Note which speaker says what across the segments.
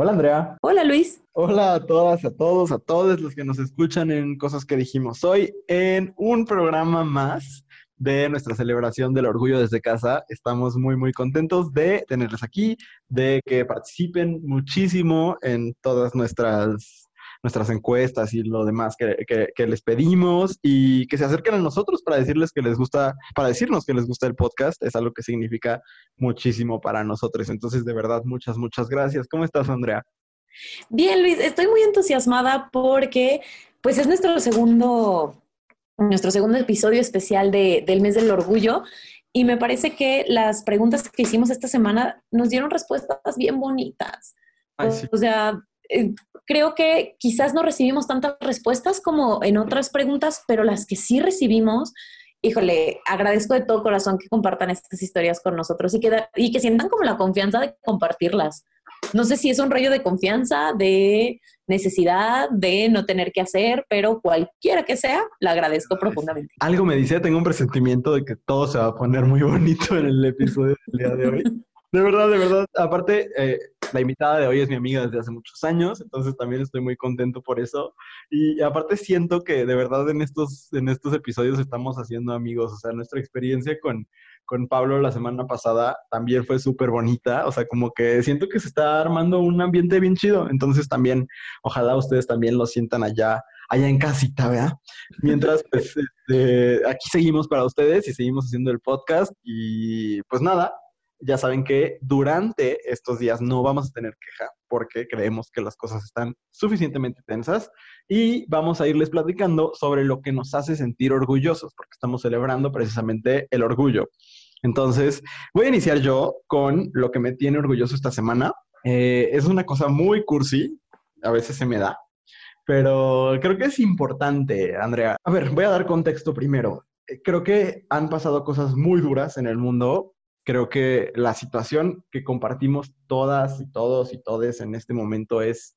Speaker 1: Hola Andrea.
Speaker 2: Hola Luis.
Speaker 1: Hola a todas, a todos, a todos los que nos escuchan en Cosas que dijimos hoy en un programa más de nuestra celebración del orgullo desde casa. Estamos muy, muy contentos de tenerles aquí, de que participen muchísimo en todas nuestras nuestras encuestas y lo demás que, les pedimos y que se acerquen a nosotros para decirles que les gusta, para decirnos que les gusta el podcast, es algo que significa muchísimo para nosotros. Entonces, de verdad, muchas, muchas gracias. ¿Cómo estás, Andrea?
Speaker 2: Bien, Luis, estoy muy entusiasmada porque pues es nuestro segundo, nuestro segundo episodio especial del mes del orgullo y me parece que las preguntas que hicimos esta semana nos dieron respuestas bien bonitas. O sea, eh, creo que quizás no recibimos tantas respuestas como en otras preguntas, pero las que sí recibimos, híjole, agradezco de todo corazón que compartan estas historias con nosotros y que, y que sientan como la confianza de compartirlas. No sé si es un rollo de confianza, de necesidad, de no tener que hacer, pero cualquiera que sea, la agradezco profundamente.
Speaker 1: Algo me dice, tengo un presentimiento de que todo se va a poner muy bonito en el episodio del día de hoy. De verdad, de verdad. Aparte, eh, la invitada de hoy es mi amiga desde hace muchos años, entonces también estoy muy contento por eso. Y aparte siento que de verdad en estos, en estos episodios estamos haciendo amigos. O sea, nuestra experiencia con, con Pablo la semana pasada también fue súper bonita. O sea, como que siento que se está armando un ambiente bien chido. Entonces también, ojalá ustedes también lo sientan allá allá en casita, ¿verdad? Mientras, pues, este, aquí seguimos para ustedes y seguimos haciendo el podcast y pues nada, ya saben que durante estos días no vamos a tener queja porque creemos que las cosas están suficientemente tensas y vamos a irles platicando sobre lo que nos hace sentir orgullosos porque estamos celebrando precisamente el orgullo. Entonces, voy a iniciar yo con lo que me tiene orgulloso esta semana. Eh, es una cosa muy cursi, a veces se me da, pero creo que es importante, Andrea. A ver, voy a dar contexto primero. Eh, creo que han pasado cosas muy duras en el mundo creo que la situación que compartimos todas y todos y todes en este momento es,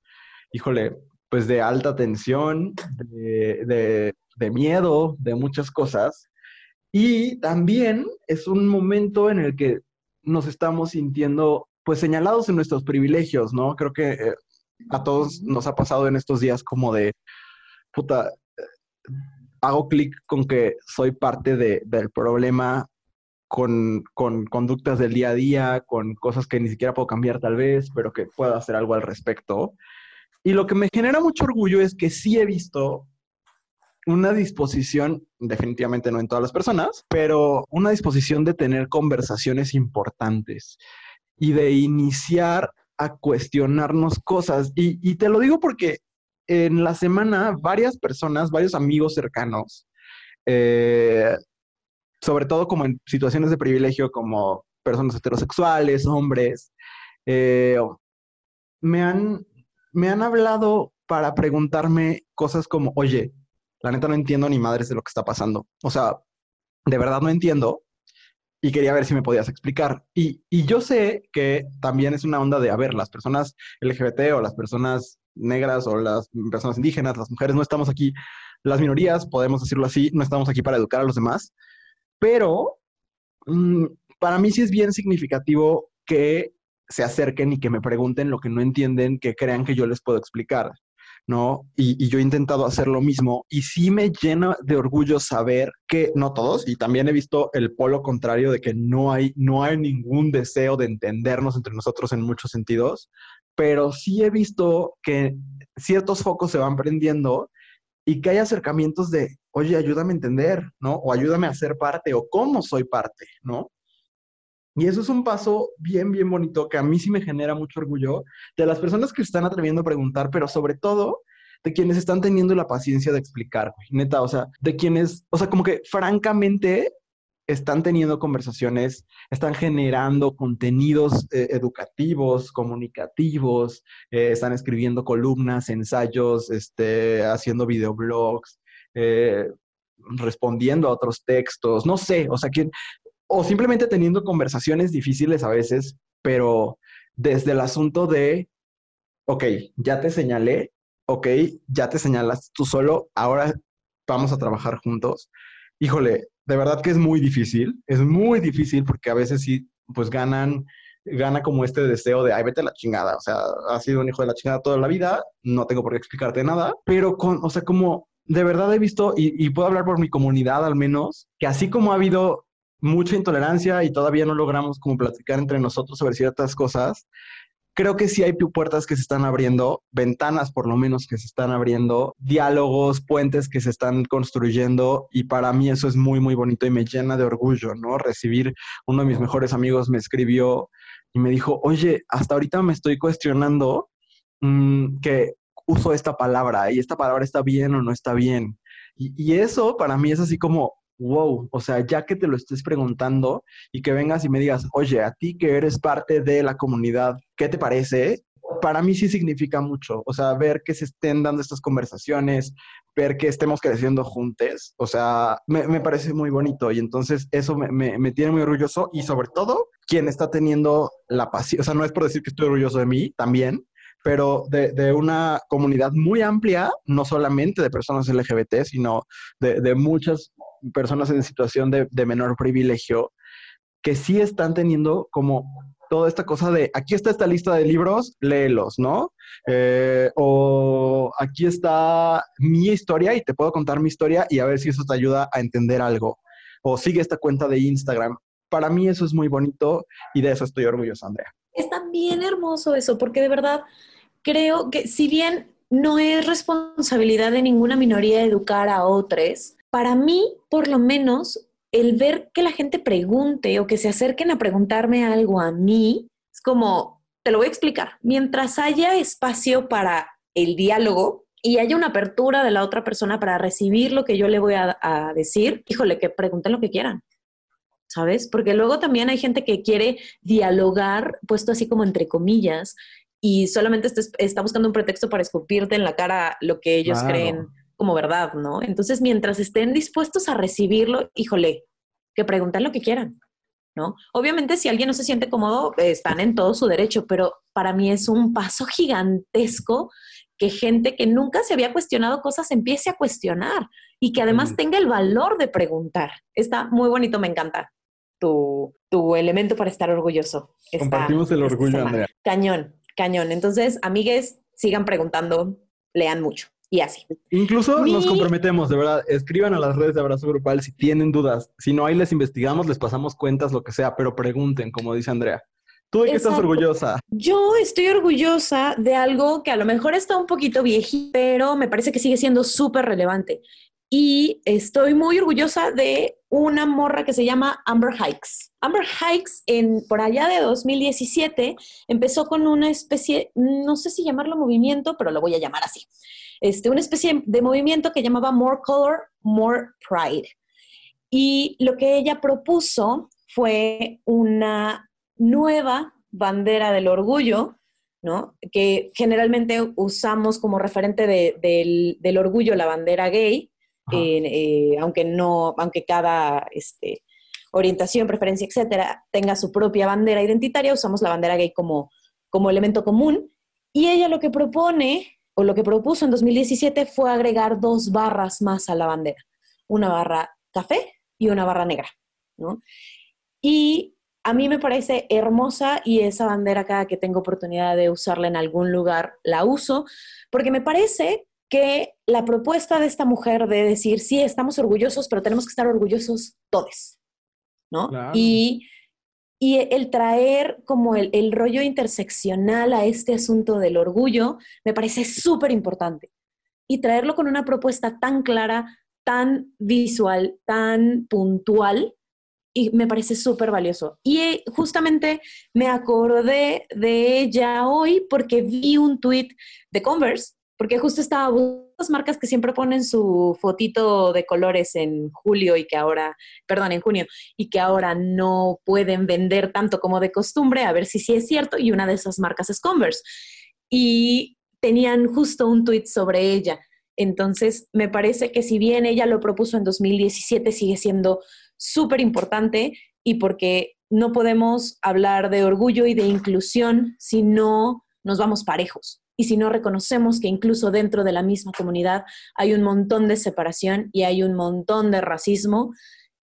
Speaker 1: híjole, pues de alta tensión, de, miedo, de muchas cosas. Y también es un momento en el que nos estamos sintiendo pues señalados en nuestros privilegios, ¿no? Creo que eh, a todos nos ha pasado en estos días como de, puta, eh, hago clic con que soy parte del problema con, conductas del día a día, con cosas que ni siquiera puedo cambiar tal vez, pero que puedo hacer algo al respecto. Y lo que me genera mucho orgullo es que sí he visto una disposición, definitivamente no en todas las personas, pero una disposición de tener conversaciones importantes y de iniciar a cuestionarnos cosas. Y, y te lo digo porque en la semana varias personas, varios amigos cercanos, eh, sobre todo como en situaciones de privilegio como personas heterosexuales, hombres, eh, me, han, me han hablado para preguntarme cosas como, oye, la neta no entiendo ni madres de lo que está pasando. O sea, de verdad no entiendo y quería ver si me podías explicar. Y, y, yo sé que también es una onda de, a ver, las personas LGBT o las personas negras o las personas indígenas, las mujeres, no estamos aquí, las minorías, podemos decirlo así, no estamos aquí para educar a los demás, pero mm, para mí sí es bien significativo que se acerquen y que me pregunten lo que no entienden, que crean que yo les puedo explicar, ¿no? Y, yo he intentado hacer lo mismo y sí me llena de orgullo saber que, no todos, y también he visto el polo contrario de que no hay, no hay ningún deseo de entendernos entre nosotros en muchos sentidos, pero sí he visto que ciertos focos se van prendiendo y que hay acercamientos de, oye, ayúdame a entender, ¿no? O ayúdame a ser parte, o cómo soy parte, ¿no? Y eso es un paso bien, bien bonito que a mí sí me genera mucho orgullo de las personas que están atreviendo a preguntar, pero sobre todo de quienes están teniendo la paciencia de explicar, neta, o sea, de quienes, o sea, como que francamente están teniendo conversaciones, están generando contenidos eh, educativos, comunicativos, eh, están escribiendo columnas, ensayos, este, haciendo videoblogs, eh, respondiendo a otros textos, no sé, o sea, quién, o simplemente teniendo conversaciones difíciles a veces, pero desde el asunto de, ok, ya te señalé, ok, ya te señalas tú solo, ahora vamos a trabajar juntos. Híjole, de verdad que es muy difícil, es muy difícil porque a veces sí, pues ganan gana como este deseo de, ay, vete a la chingada, o sea, has sido un hijo de la chingada toda la vida, no tengo por qué explicarte nada, pero con, o sea, como de verdad he visto, y, y puedo hablar por mi comunidad al menos, que así como ha habido mucha intolerancia y todavía no logramos como platicar entre nosotros sobre ciertas cosas, creo que sí hay puertas que se están abriendo, ventanas por lo menos que se están abriendo, diálogos, puentes que se están construyendo y para mí eso es muy, muy bonito y me llena de orgullo, ¿no? Recibir, uno de mis mejores amigos me escribió y me dijo, oye, hasta ahorita me estoy cuestionando mm, que uso esta palabra y esta palabra está bien o no está bien. Y, y eso para mí es así como, wow, o sea, ya que te lo estés preguntando y que vengas y me digas, oye, a ti que eres parte de la comunidad, ¿qué te parece? Para mí sí significa mucho, o sea, ver que se estén dando estas conversaciones, ver que estemos creciendo juntos, o sea, me, parece muy bonito y entonces eso me, me, tiene muy orgulloso y sobre todo quien está teniendo la pasión, o sea, no es por decir que estoy orgulloso de mí, también, pero de, de, una comunidad muy amplia, no solamente de personas LGBT, sino de, de muchas personas en situación de, menor privilegio que sí están teniendo como toda esta cosa de aquí está esta lista de libros, léelos, ¿no? Eh, o aquí está mi historia y te puedo contar mi historia y a ver si eso te ayuda a entender algo. O sigue esta cuenta de Instagram. Para mí eso es muy bonito y de eso estoy orgulloso, Andrea.
Speaker 2: Está bien hermoso eso, porque de verdad creo que si bien no es responsabilidad de ninguna minoría educar a otros, para mí, por lo menos, el ver que la gente pregunte o que se acerquen a preguntarme algo a mí, es como, te lo voy a explicar, mientras haya espacio para el diálogo y haya una apertura de la otra persona para recibir lo que yo le voy a, decir, híjole, que pregunten lo que quieran. ¿Sabes? Porque luego también hay gente que quiere dialogar, puesto así como entre comillas, y solamente está buscando un pretexto para escupirte en la cara lo que ellos creen como verdad, ¿no? Entonces, mientras estén dispuestos a recibirlo, híjole, que pregunten lo que quieran, ¿no? Obviamente, si alguien no se siente cómodo, están en todo su derecho, pero para mí es un paso gigantesco que gente que nunca se había cuestionado cosas empiece a cuestionar y que además tenga el valor de preguntar. Está muy bonito, me encanta tu, tu elemento para estar orgulloso.
Speaker 1: Compartimos el orgullo, Andrea.
Speaker 2: Cañón, cañón. Entonces, amigues, sigan preguntando, lean mucho y así.
Speaker 1: Incluso nos comprometemos, de verdad, escriban a las redes de Abrazo Grupal si tienen dudas. Si no, ahí les investigamos, les pasamos cuentas, lo que sea, pero pregunten, como dice Andrea. ¿Tú de qué estás orgullosa?
Speaker 2: Yo estoy orgullosa de algo que a lo mejor está un poquito viejito, pero me parece que sigue siendo súper relevante. Y estoy muy orgullosa de una morra que se llama Amber Hikes. Amber Hikes, en, por allá de 2017, empezó con una especie, no sé si llamarlo movimiento, pero lo voy a llamar así este, una especie de movimiento que llamaba More Color, More Pride. Y lo que ella propuso fue una nueva bandera del orgullo, ¿no? Que generalmente usamos como referente del, orgullo la bandera gay, eh, aunque no, aunque cada este, orientación, preferencia, etcétera, tenga su propia bandera identitaria, usamos la bandera gay como, como elemento común. Y ella lo que propone o lo que propuso en 2017 fue agregar dos barras más a la bandera, una barra café y una barra negra, ¿no? Y a mí me parece hermosa y esa bandera cada que tengo oportunidad de usarla en algún lugar la uso, porque me parece que la propuesta de esta mujer de decir, sí, estamos orgullosos, pero tenemos que estar orgullosos todos, ¿no? Y y el traer como el, rollo interseccional a este asunto del orgullo me parece súper importante. Y traerlo con una propuesta tan clara, tan visual, tan puntual, y me parece súper valioso. Y eh, justamente me acordé de ella hoy porque vi un tweet de Converse porque justo estaba marcas que siempre ponen su fotito de colores en julio y que ahora, perdón, en junio, y que ahora no pueden vender tanto como de costumbre, a ver si sí es cierto, y una de esas marcas es Converse. Y tenían justo un tweet sobre ella. Entonces, me parece que si bien ella lo propuso en 2017, sigue siendo súper importante y porque no podemos hablar de orgullo y de inclusión si no nos vamos parejos y si no reconocemos que incluso dentro de la misma comunidad hay un montón de separación y hay un montón de racismo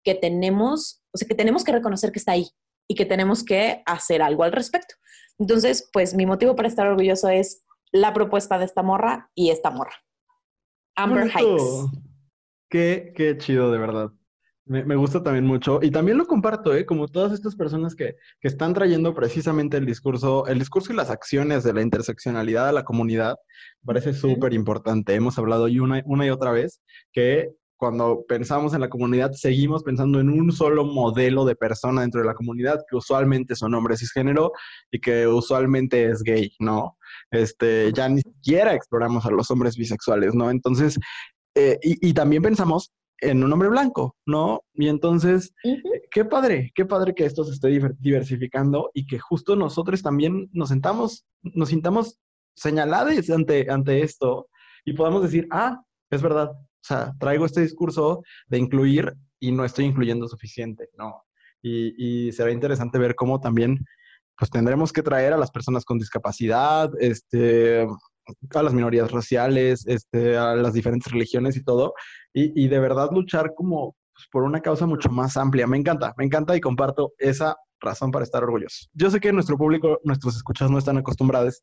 Speaker 2: que tenemos, o sea, que tenemos que reconocer que está ahí, y que tenemos que hacer algo al respecto. Entonces, pues mi motivo para estar orgulloso es la propuesta de esta morra y esta morra. Amber Hikes.
Speaker 1: Qué, qué chido, de verdad. Me, gusta también mucho y también lo comparto, ¿eh? Como todas estas personas que, que, están trayendo precisamente el discurso, el discurso y las acciones de la interseccionalidad a la comunidad, parece súper importante. Hemos hablado hoy una, una y otra vez que cuando pensamos en la comunidad, seguimos pensando en un solo modelo de persona dentro de la comunidad, que usualmente son hombres cisgénero y que usualmente es gay, ¿no? Este, ya ni siquiera exploramos a los hombres bisexuales, ¿no? Entonces, eh, y, también pensamos en un hombre blanco, ¿no? Y entonces, qué padre, qué padre que esto se esté diversificando y que justo nosotros también nos sentamos, nos sintamos señalados ante, ante esto y podamos decir, ah, es verdad, o sea, traigo este discurso de incluir y no estoy incluyendo suficiente, ¿no? Y, será interesante ver cómo también, pues tendremos que traer a las personas con discapacidad, este, a las minorías raciales, este, a las diferentes religiones y todo, y, de verdad luchar como pues, por una causa mucho más amplia. Me encanta, me encanta y comparto esa razón para estar orgulloso. Yo sé que nuestro público, nuestros escuchas no están acostumbrados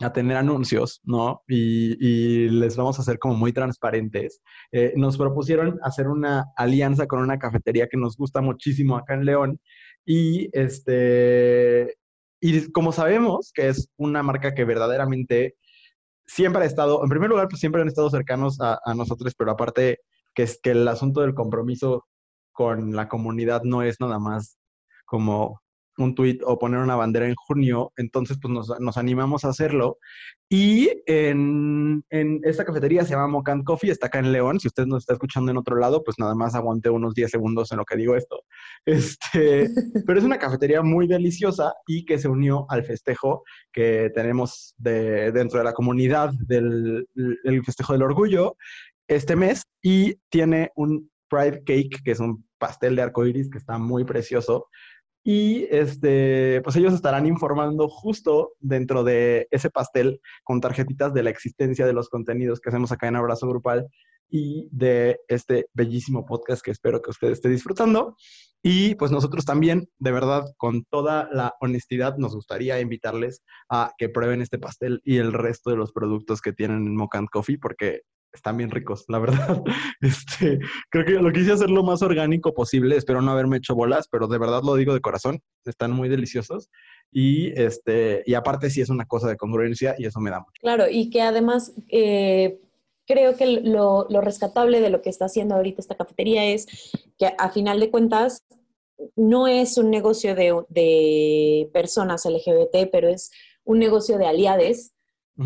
Speaker 1: a tener anuncios, ¿no? Y, les vamos a hacer como muy transparentes. Eh, nos propusieron hacer una alianza con una cafetería que nos gusta muchísimo acá en León y este y como sabemos que es una marca que verdaderamente siempre ha estado, en primer lugar, pues siempre han estado cercanos a, a nosotros, pero aparte que es que el asunto del compromiso con la comunidad no es nada más como un tweet o poner una bandera en junio, entonces pues nos, animamos a hacerlo. Y en, esta cafetería se llama Mocan Coffee, está acá en León, si usted nos está escuchando en otro lado, pues nada más aguante unos 10 segundos en lo que digo esto. Este, pero es una cafetería muy deliciosa y que se unió al festejo que tenemos de, dentro de la comunidad del festejo del orgullo este mes y tiene un Pride Cake, que es un pastel de arcoiris que está muy precioso. Y este, pues ellos estarán informando justo dentro de ese pastel con tarjetitas de la existencia de los contenidos que hacemos acá en Abrazo Grupal y de este bellísimo podcast que espero que usted esté disfrutando. Y pues nosotros también, de verdad, con toda la honestidad, nos gustaría invitarles a que prueben este pastel y el resto de los productos que tienen en Mocant Coffee, porque están bien ricos, la verdad. Este, creo que lo quise hacer lo más orgánico posible, espero no haberme hecho bolas, pero de verdad lo digo de corazón, están muy deliciosos. Y, este, y aparte sí es una cosa de congruencia y eso me da mucho.
Speaker 2: Claro, y que además eh, creo que lo, lo, rescatable de lo que está haciendo ahorita esta cafetería es que a final de cuentas no es un negocio de, de personas LGBT, pero es un negocio de aliades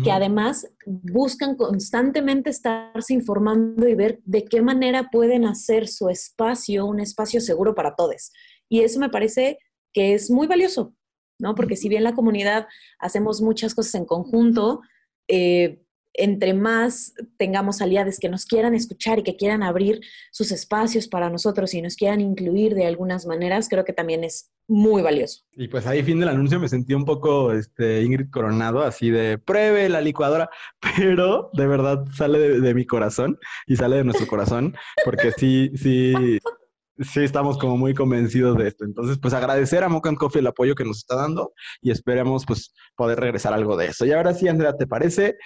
Speaker 2: que además buscan constantemente estarse informando y ver de qué manera pueden hacer su espacio un espacio seguro para todos. Y eso me parece que es muy valioso, ¿no? Porque si bien la comunidad hacemos muchas cosas en conjunto, eh, entre más tengamos aliados que nos quieran escuchar y que quieran abrir sus espacios para nosotros y nos quieran incluir de algunas maneras, creo que también es muy valioso.
Speaker 1: Y pues ahí, fin del anuncio, me sentí un poco este, Ingrid Coronado, así de pruebe la licuadora, pero de verdad sale de, mi corazón y sale de nuestro corazón, porque sí, sí, sí estamos como muy convencidos de esto. Entonces, pues agradecer a Mocan Coffee el apoyo que nos está dando y esperemos pues poder regresar algo de eso. Y ahora sí, Andrea, ¿te parece?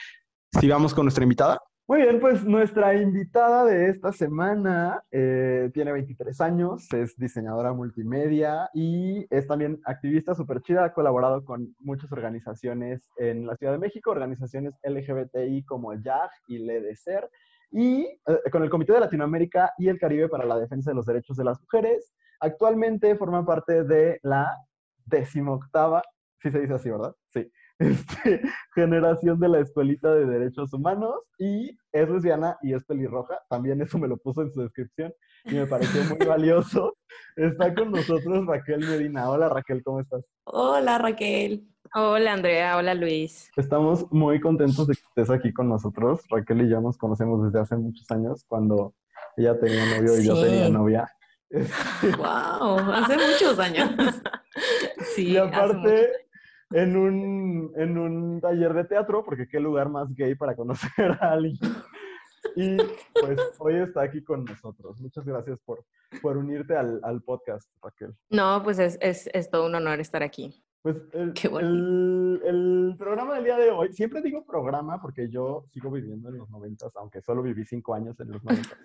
Speaker 1: Si vamos con nuestra invitada. Muy bien, pues nuestra invitada de esta semana eh, tiene 23 años, es diseñadora multimedia y es también activista súper chida, ha colaborado con muchas organizaciones en la Ciudad de México, organizaciones LGBTI como YAG y LEDECER, y eh, con el Comité de Latinoamérica y el Caribe para la Defensa de los Derechos de las Mujeres. Actualmente forma parte de la decimoctava, sí se dice así, ¿verdad? Sí este, generación de la Escuelita de Derechos Humanos y es lesbiana y es pelirroja. También eso me lo puso en su descripción y me pareció muy valioso. Está con nosotros Raquel Medina. Hola Raquel, ¿cómo estás?
Speaker 2: Hola Raquel.
Speaker 3: Hola Andrea, hola Luis.
Speaker 1: Estamos muy contentos de que estés aquí con nosotros. Raquel y yo nos conocemos desde hace muchos años cuando ella tenía novio y yo tenía novia.
Speaker 2: ¡Wow! Hace muchos años.
Speaker 1: Sí, y aparte, en un, en un taller de teatro, porque qué lugar más gay para conocer a alguien. Y pues hoy está aquí con nosotros. Muchas gracias por, por unirte al, al podcast, Raquel.
Speaker 3: No, pues es, es, es todo un honor estar aquí.
Speaker 1: Pues el,
Speaker 2: Qué bueno.
Speaker 1: el, el programa del día de hoy, siempre digo programa porque yo sigo viviendo en los noventas, aunque solo viví cinco años en los noventas.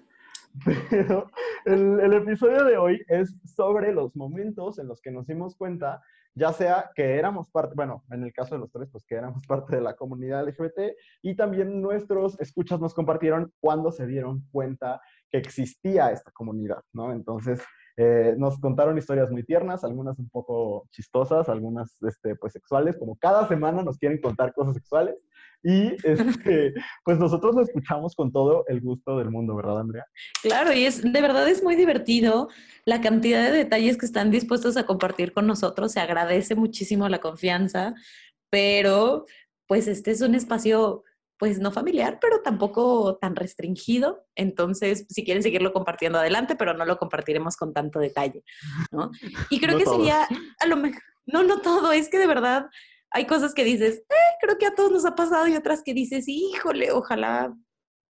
Speaker 1: Pero el, episodio de hoy es sobre los momentos en los que nos dimos cuenta, ya sea que éramos parte, bueno, en el caso de los tres, pues que éramos parte de la comunidad LGBT y también nuestros escuchas nos compartieron cuando se dieron cuenta que existía esta comunidad, ¿no? Entonces, eh, nos contaron historias muy tiernas, algunas un poco chistosas, algunas este, pues sexuales, como cada semana nos quieren contar cosas sexuales. Y este, pues nosotros lo escuchamos con todo el gusto del mundo, ¿verdad, Andrea?
Speaker 2: Claro, y es de verdad es muy divertido la cantidad de detalles que están dispuestos a compartir con nosotros. Se agradece muchísimo la confianza, pero pues este es un espacio pues no familiar, pero tampoco tan restringido. Entonces, si quieren seguirlo compartiendo adelante, pero no lo compartiremos con tanto detalle, ¿no? Y creo
Speaker 1: No
Speaker 2: que
Speaker 1: todos.
Speaker 2: sería, a lo mejor, no, no todo, es que de verdad hay cosas que dices, "Eh, creo que a todos nos ha pasado y otras que dices, híjole, ojalá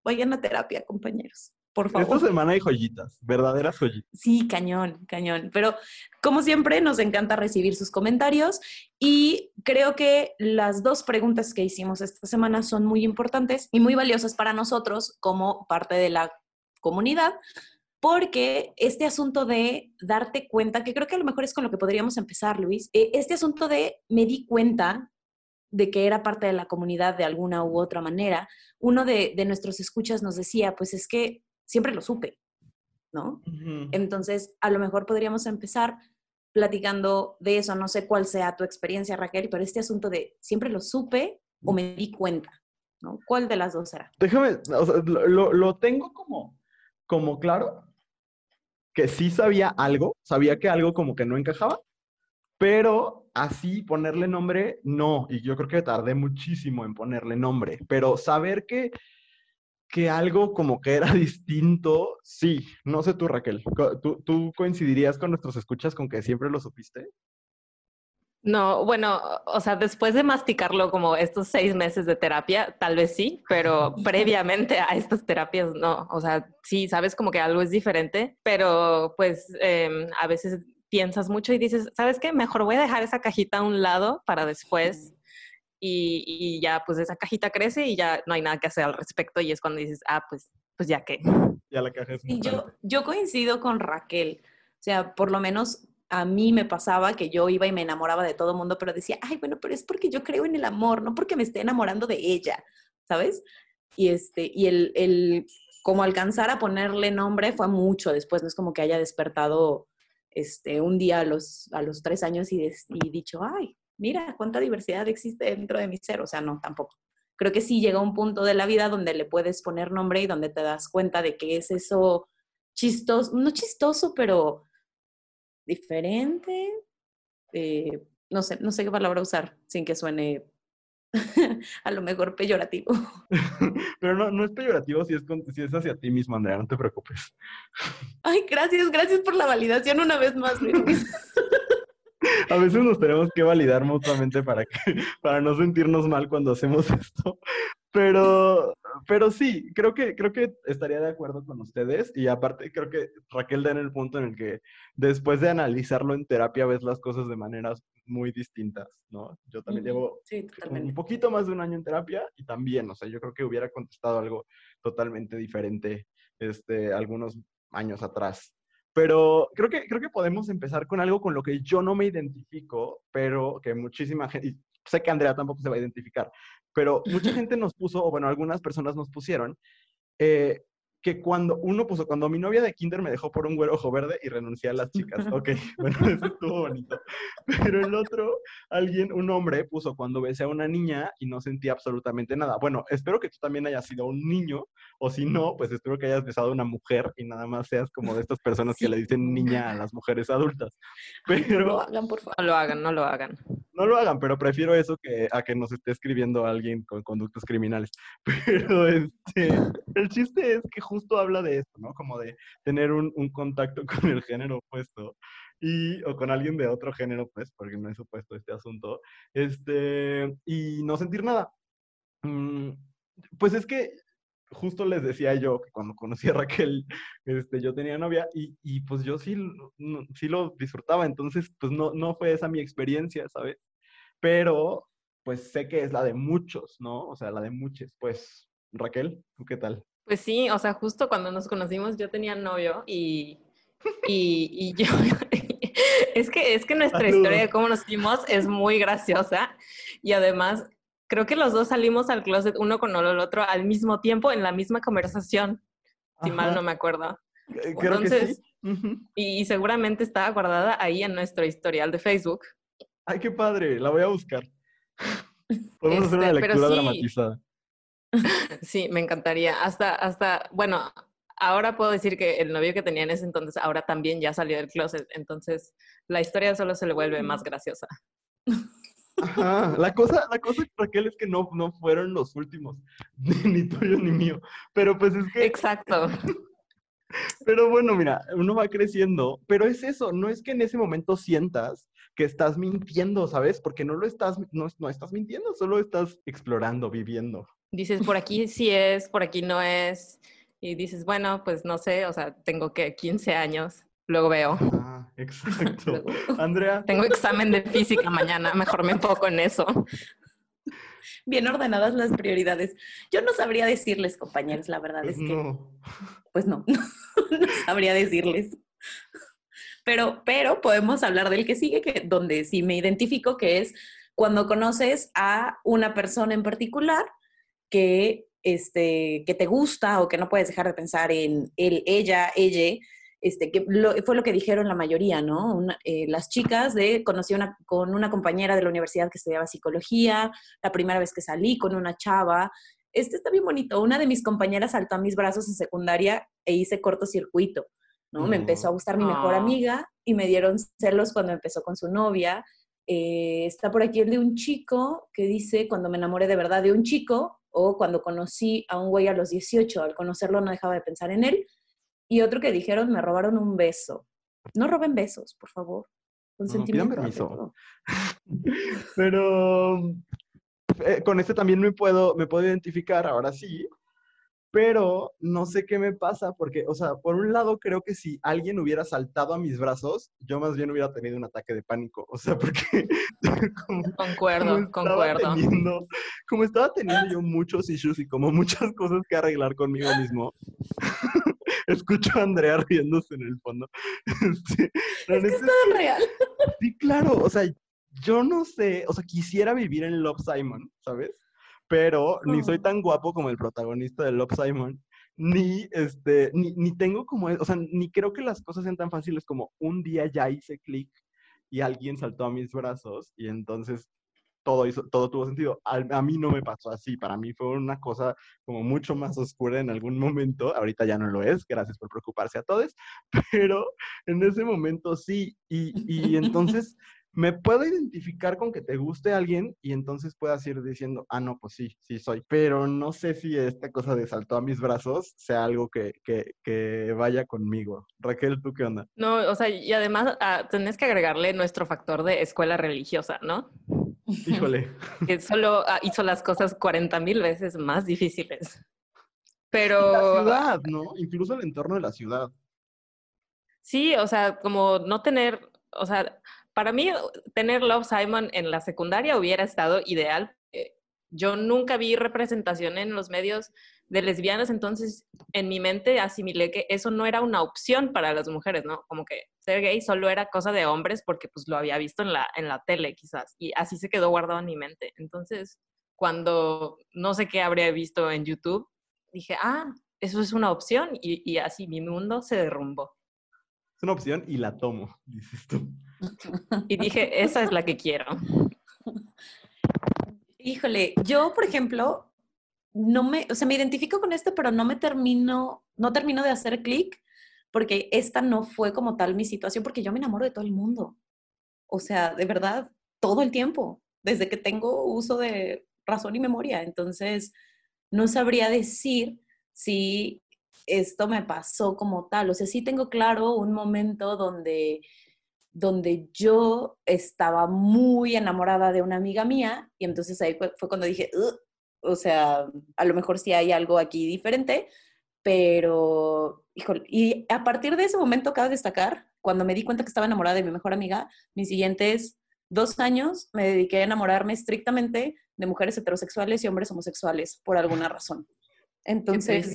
Speaker 2: vayan a terapia, compañeros, por favor.
Speaker 1: Esta semana hay joyitas, verdaderas joyitas.
Speaker 2: Sí, cañón, cañón. Pero como siempre, nos encanta recibir sus comentarios y creo que las dos preguntas que hicimos esta semana son muy importantes y muy valiosas para nosotros como parte de la comunidad, porque este asunto de darte cuenta, que creo que a lo mejor es con lo que podríamos empezar, Luis, eh, este asunto de me di cuenta de que era parte de la comunidad de alguna u otra manera, uno de, de nuestros escuchas nos decía, pues es que siempre lo supe, ¿no? Entonces, a lo mejor podríamos empezar platicando de eso. No sé cuál sea tu experiencia, Raquel, pero este asunto de siempre lo supe o me di cuenta, ¿no? ¿Cuál de las dos será?
Speaker 1: Déjame, o sea, lo, lo- lo tengo como, como claro, que sí sabía algo, sabía que algo como que no encajaba, pero así ponerle nombre, no, y yo creo que tardé muchísimo en ponerle nombre, pero saber que, que algo como que era distinto, sí, no sé tú, Raquel, ¿tú, tú coincidirías con nuestros escuchas con que siempre lo supiste?
Speaker 3: No, bueno, o sea, después de masticarlo como estos seis meses de terapia, tal vez sí, pero previamente a estas terapias no. O sea, sí, sabes como que algo es diferente, pero pues em, a veces piensas mucho y dices, ¿sabes qué? Mejor voy a dejar esa cajita a un lado para después. Y, y ya, pues esa cajita crece y ya no hay nada que hacer al respecto. Y es cuando dices, ah, pues, pues ya que.
Speaker 1: Ya la caja es muy
Speaker 2: yo, yo coincido con Raquel. O sea, por lo menos a mí me pasaba que yo iba y me enamoraba de todo mundo, pero decía, ay, bueno, pero es porque yo creo en el amor, no porque me esté enamorando de ella, ¿sabes? Y, este, y el, el como alcanzar a ponerle nombre fue mucho después, no es como que haya despertado este, un día a los, a los tres años y, y dicho, ay, mira cuánta diversidad existe dentro de mi ser. O sea, no, tampoco. Creo que sí llega un punto de la vida donde le puedes poner nombre y donde te das cuenta de que es eso chistoso, no chistoso, pero diferente. eh, no sé, no sé qué palabra usar sin que suene a lo mejor peyorativo.
Speaker 1: Pero no, no es peyorativo si es, con- si es hacia ti mismo, Andrea, no te preocupes.
Speaker 2: Ay, gracias, gracias por la validación una vez más, Luis.
Speaker 1: A veces nos tenemos que validar mutuamente para, que, para no sentirnos mal cuando hacemos esto. Pero, pero sí, creo que, creo que estaría de acuerdo con ustedes. Y aparte, creo que Raquel da en el punto en el que después de analizarlo en terapia ves las cosas de maneras muy distintas, ¿no? Yo también llevo
Speaker 2: Sí,
Speaker 1: un poquito más de un año en terapia y también, o sea, yo creo que hubiera contestado algo totalmente diferente este, algunos años atrás. Pero creo que, creo que podemos empezar con algo con lo que yo no me identifico, pero que muchísima gente, y sé que Andrea tampoco se va a identificar, pero mucha gente nos puso, o bueno, algunas personas nos pusieron, eh, que cuando uno puso, cuando mi novia de kinder me dejó por un güero ojo verde y renuncié a las chicas. Ok, bueno, eso estuvo bonito. Pero el otro, alguien, un hombre, puso cuando besé a una niña y no sentí absolutamente nada. Bueno, espero que tú también hayas sido un niño, o si no, pues espero que hayas besado a una mujer y nada más seas como de estas personas que
Speaker 2: Sí.
Speaker 1: le dicen niña a las mujeres adultas.
Speaker 2: Ay, no
Speaker 1: Pero
Speaker 2: lo hagan, por favor.
Speaker 3: No lo hagan, no lo hagan.
Speaker 1: no lo hagan, pero prefiero eso que a que nos esté escribiendo alguien con conductas criminales. Pero este, el chiste es que justo habla de esto, ¿no? Como de tener un, un contacto con el género opuesto y, o con alguien de otro género, pues, porque no es opuesto este asunto, este, y no sentir nada. Mm, pues es que justo les decía yo que cuando conocí a Raquel, este, yo tenía novia y, y pues yo sí, sí lo disfrutaba, entonces pues no, no fue esa mi experiencia, ¿sabes? Pero pues sé que es la de muchos, ¿no? O sea, la de muchos. Pues, Raquel, ¿tú qué tal?
Speaker 3: Pues sí, o sea, justo cuando nos conocimos yo tenía novio y, y, y yo, es que, es que nuestra historia de cómo nos vimos es muy graciosa y además creo que los dos salimos al closet uno con el otro al mismo tiempo en la misma conversación, si mal no me acuerdo.
Speaker 1: Eh, creo que sí.
Speaker 3: y, seguramente estaba guardada ahí en nuestro historial de Facebook.
Speaker 1: Ay, qué padre, la voy a buscar. Podemos hacer una este, lectura dramatizada.
Speaker 3: Sí, me encantaría. Hasta, hasta, bueno, ahora puedo decir que el novio que tenía en ese entonces ahora también ya salió del closet, entonces la historia solo se le vuelve más graciosa.
Speaker 1: Ajá. La cosa, la cosa, Raquel, es que no, no fueron los últimos, ni, tuyo ni mío. Pero pues es que.
Speaker 3: Exacto.
Speaker 1: Pero bueno, mira, uno va creciendo, pero es eso, no es que en ese momento sientas que estás mintiendo, ¿sabes? Porque no lo estás, no, no estás mintiendo, solo estás explorando, viviendo.
Speaker 3: Dices, por aquí sí es, por aquí no es. Y dices, bueno, pues no sé, o sea, tengo que 15 años Luego veo.
Speaker 1: Ah, exacto. Andrea.
Speaker 3: Tengo examen de física mañana, mejor me enfoco en eso.
Speaker 2: Bien ordenadas las prioridades. Yo no sabría decirles, compañeros, la verdad
Speaker 1: pues
Speaker 2: es que. Pues no, no sabría decirles. Pero, pero podemos hablar del que sigue, que donde sí me identifico, que es cuando conoces a una persona en particular que, este, que te gusta o que no puedes dejar de pensar en él, ella, ella, este, que fue lo que dijeron la mayoría, ¿no? Eh, las chicas de, conocí una, con una compañera de la universidad que estudiaba psicología, la primera vez que salí con una chava. Este está bien bonito. Una de mis compañeras saltó a mis brazos en secundaria e hice cortocircuito, ¿no? Me empezó a gustar mi mejor ah. amiga y me dieron celos cuando empezó con su novia. Eh, está por aquí el de un chico que dice, cuando me enamoré de verdad de un chico, o cuando conocí a un güey a los 18, al conocerlo no dejaba de pensar en él, y otro que dijeron, me robaron un beso. No roben besos, por favor.
Speaker 1: Consentimiento. No, permiso. Pero eh, con este también me puedo, me puedo identificar, ahora sí, pero no sé qué me pasa porque, o sea, por un lado creo que si alguien hubiera saltado a mis brazos, yo más bien hubiera tenido un ataque de pánico, o sea, porque...
Speaker 3: concuerdo, concuerdo.
Speaker 1: como estaba teniendo yo muchos issues y como muchas cosas que arreglar conmigo mismo, escucho a Andrea riéndose en el fondo.
Speaker 2: Este, es que es real.
Speaker 1: Sí, claro, o sea, yo no sé, o sea, quisiera vivir en Love Simon, ¿sabes? Pero ni soy tan guapo como el protagonista de Love Simon, ni este, ni, ni tengo como, o sea, ni creo que las cosas sean tan fáciles como un día ya hice clic y alguien saltó a mis brazos y entonces todo, hizo, todo tuvo sentido. A, mí no me pasó así, para mí fue una cosa como mucho más oscura en algún momento, ahorita ya no lo es, gracias por preocuparse a todos, pero en ese momento sí, y, y entonces me puedo identificar con que te guste alguien y entonces puedas ir diciendo, ah, no, pues sí, sí soy. Pero no sé si esta cosa de saltó a mis brazos sea algo que, que, que vaya conmigo. Raquel, ¿tú qué onda?
Speaker 3: No, o sea, y además ah, tenés que agregarle nuestro factor de escuela religiosa, ¿no?
Speaker 1: Híjole.
Speaker 3: que solo ah, hizo las cosas 40 mil veces más difíciles. Pero...
Speaker 1: La ciudad, ¿no? Incluso el entorno de la ciudad.
Speaker 3: Sí, o sea, como no tener, o sea, para mí tener Love Simon en la secundaria hubiera estado ideal. Yo nunca vi representación en los medios de lesbianas, entonces en mi mente asimilé que eso no era una opción para las mujeres, ¿no? Como que ser gay solo era cosa de hombres porque pues lo había visto en la, en la tele quizás y así se quedó guardado en mi mente. Entonces, cuando no sé qué habría visto en YouTube, dije, ah, eso es una opción y, y así mi mundo se derrumbó.
Speaker 1: Es una opción y la tomo, dices tú.
Speaker 3: Y dije, esa es la que quiero.
Speaker 2: Híjole, yo, por ejemplo, no me, o sea, me identifico con esto, pero no me termino, no termino de hacer clic porque esta no fue como tal mi situación, porque yo me enamoro de todo el mundo. O sea, de verdad, todo el tiempo, desde que tengo uso de razón y memoria. Entonces, no sabría decir si esto me pasó como tal. O sea, sí tengo claro un momento donde, donde yo estaba muy enamorada de una amiga mía y entonces ahí fue, cuando dije, o sea, a lo mejor sí hay algo aquí diferente, pero, híjole, y a partir de ese momento cabe destacar, cuando me di cuenta que estaba enamorada de mi mejor amiga, mis siguientes dos años me dediqué a enamorarme estrictamente de mujeres heterosexuales y hombres homosexuales por alguna razón. Entonces,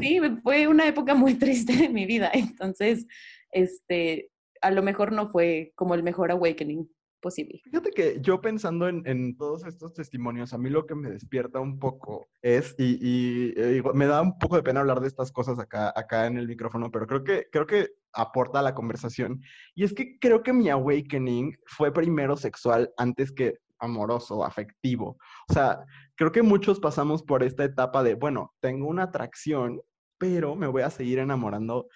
Speaker 2: sí, fue una época muy triste de mi vida. Entonces, este, a lo mejor no fue como el mejor awakening posible.
Speaker 1: Fíjate que yo pensando en, todos estos testimonios, a mí lo que me despierta un poco es, y, eh, me da un poco de pena hablar de estas cosas acá, acá en el micrófono, pero creo que, creo que aporta a la conversación. Y es que creo que mi awakening fue primero sexual antes que amoroso, afectivo. O sea, creo que muchos pasamos por esta etapa de, bueno, tengo una atracción, pero me voy a seguir enamorando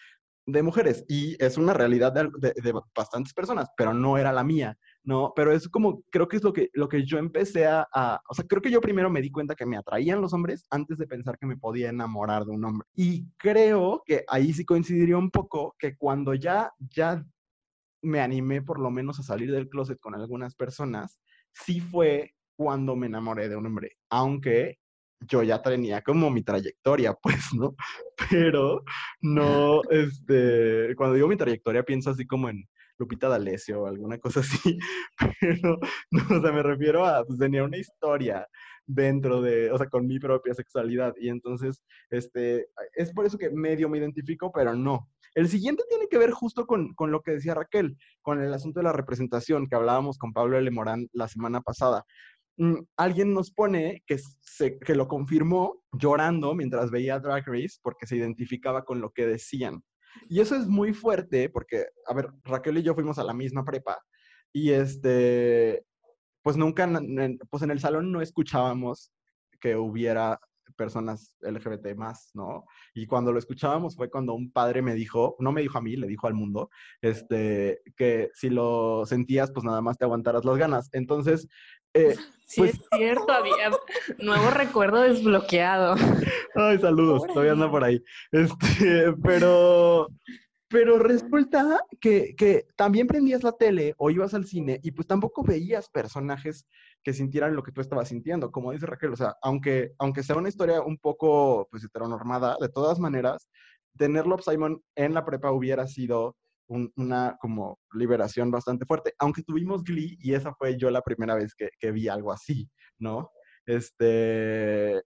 Speaker 1: de mujeres. Y es una realidad de, bastantes personas, pero no era la mía, ¿no? Pero es como, creo que es lo que, lo que yo empecé a, o sea, creo que yo primero me di cuenta que me atraían los hombres antes de pensar que me podía enamorar de un hombre. Y creo que ahí sí coincidiría un poco que cuando ya, ya me animé por lo menos a salir del closet con algunas personas, sí fue cuando me enamoré de un hombre, aunque yo ya tenía como mi trayectoria, pues, ¿no? Pero no, este, cuando digo mi trayectoria pienso así como en Lupita D'Alessio o alguna cosa así, pero, no, o sea, me refiero a, pues tenía una historia dentro de, o sea, con mi propia sexualidad y entonces, este, es por eso que medio me identifico, pero no. El siguiente tiene que ver justo con, con lo que decía Raquel, con el asunto de la representación que hablábamos con Pablo L. Morán la semana pasada. Mm, alguien nos pone que, se, que lo confirmó llorando mientras veía Drag Race porque se identificaba con lo que decían. Y eso es muy fuerte porque, a ver, Raquel y yo fuimos a la misma prepa y este, pues nunca, pues en el salón no escuchábamos que hubiera personas LGBT más, ¿no? Y cuando lo escuchábamos fue cuando un padre me dijo, no me dijo a mí, le dijo al mundo, este, que si lo sentías, pues nada más te aguantaras las ganas. Entonces,
Speaker 3: eh, sí, pues es cierto, había nuevo recuerdo desbloqueado.
Speaker 1: Ay, saludos, todavía anda por ahí. Este, pero, pero resulta que, que, también prendías la tele o ibas al cine y pues tampoco veías personajes que sintieran lo que tú estabas sintiendo. Como dice Raquel, o sea, aunque, aunque sea una historia un poco pues heteronormada, de todas maneras, tener Love Simon en la prepa hubiera sido una como liberación bastante fuerte, aunque tuvimos Glee y esa fue yo la primera vez que, que vi algo así, ¿no? Este,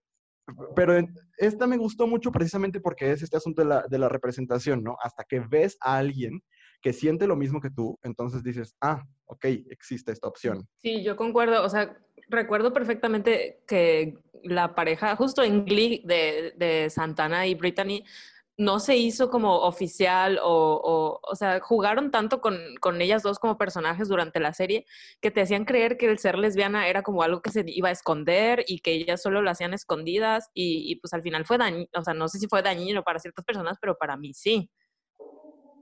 Speaker 1: pero esta me gustó mucho precisamente porque es este asunto de la, de la, representación, ¿no? Hasta que ves a alguien que siente lo mismo que tú, entonces dices, ah, ok, existe esta opción.
Speaker 3: Sí, yo concuerdo, o sea, recuerdo perfectamente que la pareja, justo en Glee de, de Santana y Brittany, no se hizo como oficial o, o, sea, jugaron tanto con, con, ellas dos como personajes durante la serie que te hacían creer que el ser lesbiana era como algo que se iba a esconder y que ellas solo lo hacían escondidas y, pues al final fue dañino, o sea, no sé si fue dañino para ciertas personas, pero para mí sí.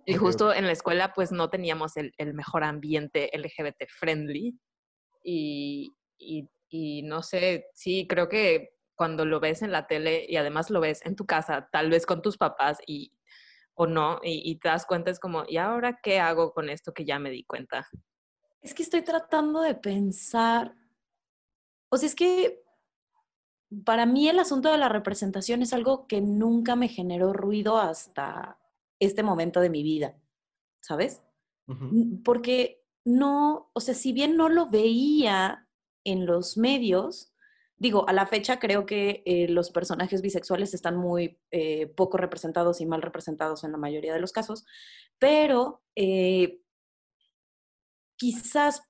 Speaker 3: Y justo en la escuela pues no teníamos el, el mejor ambiente LGBT friendly y, y, y no sé, sí, creo que cuando lo ves en la tele y además lo ves en tu casa, tal vez con tus papás y o no, y, te das cuenta, es como, ¿y ahora qué hago con esto que ya me di cuenta?
Speaker 2: Es que estoy tratando de pensar, o sea, es que para mí el asunto de la representación es algo que nunca me generó ruido hasta este momento de mi vida, ¿sabes? Porque no, o sea, si bien no lo veía en los medios, digo, a la fecha creo que eh, los personajes bisexuales están muy eh, poco representados y mal representados en la mayoría de los casos, pero eh, quizás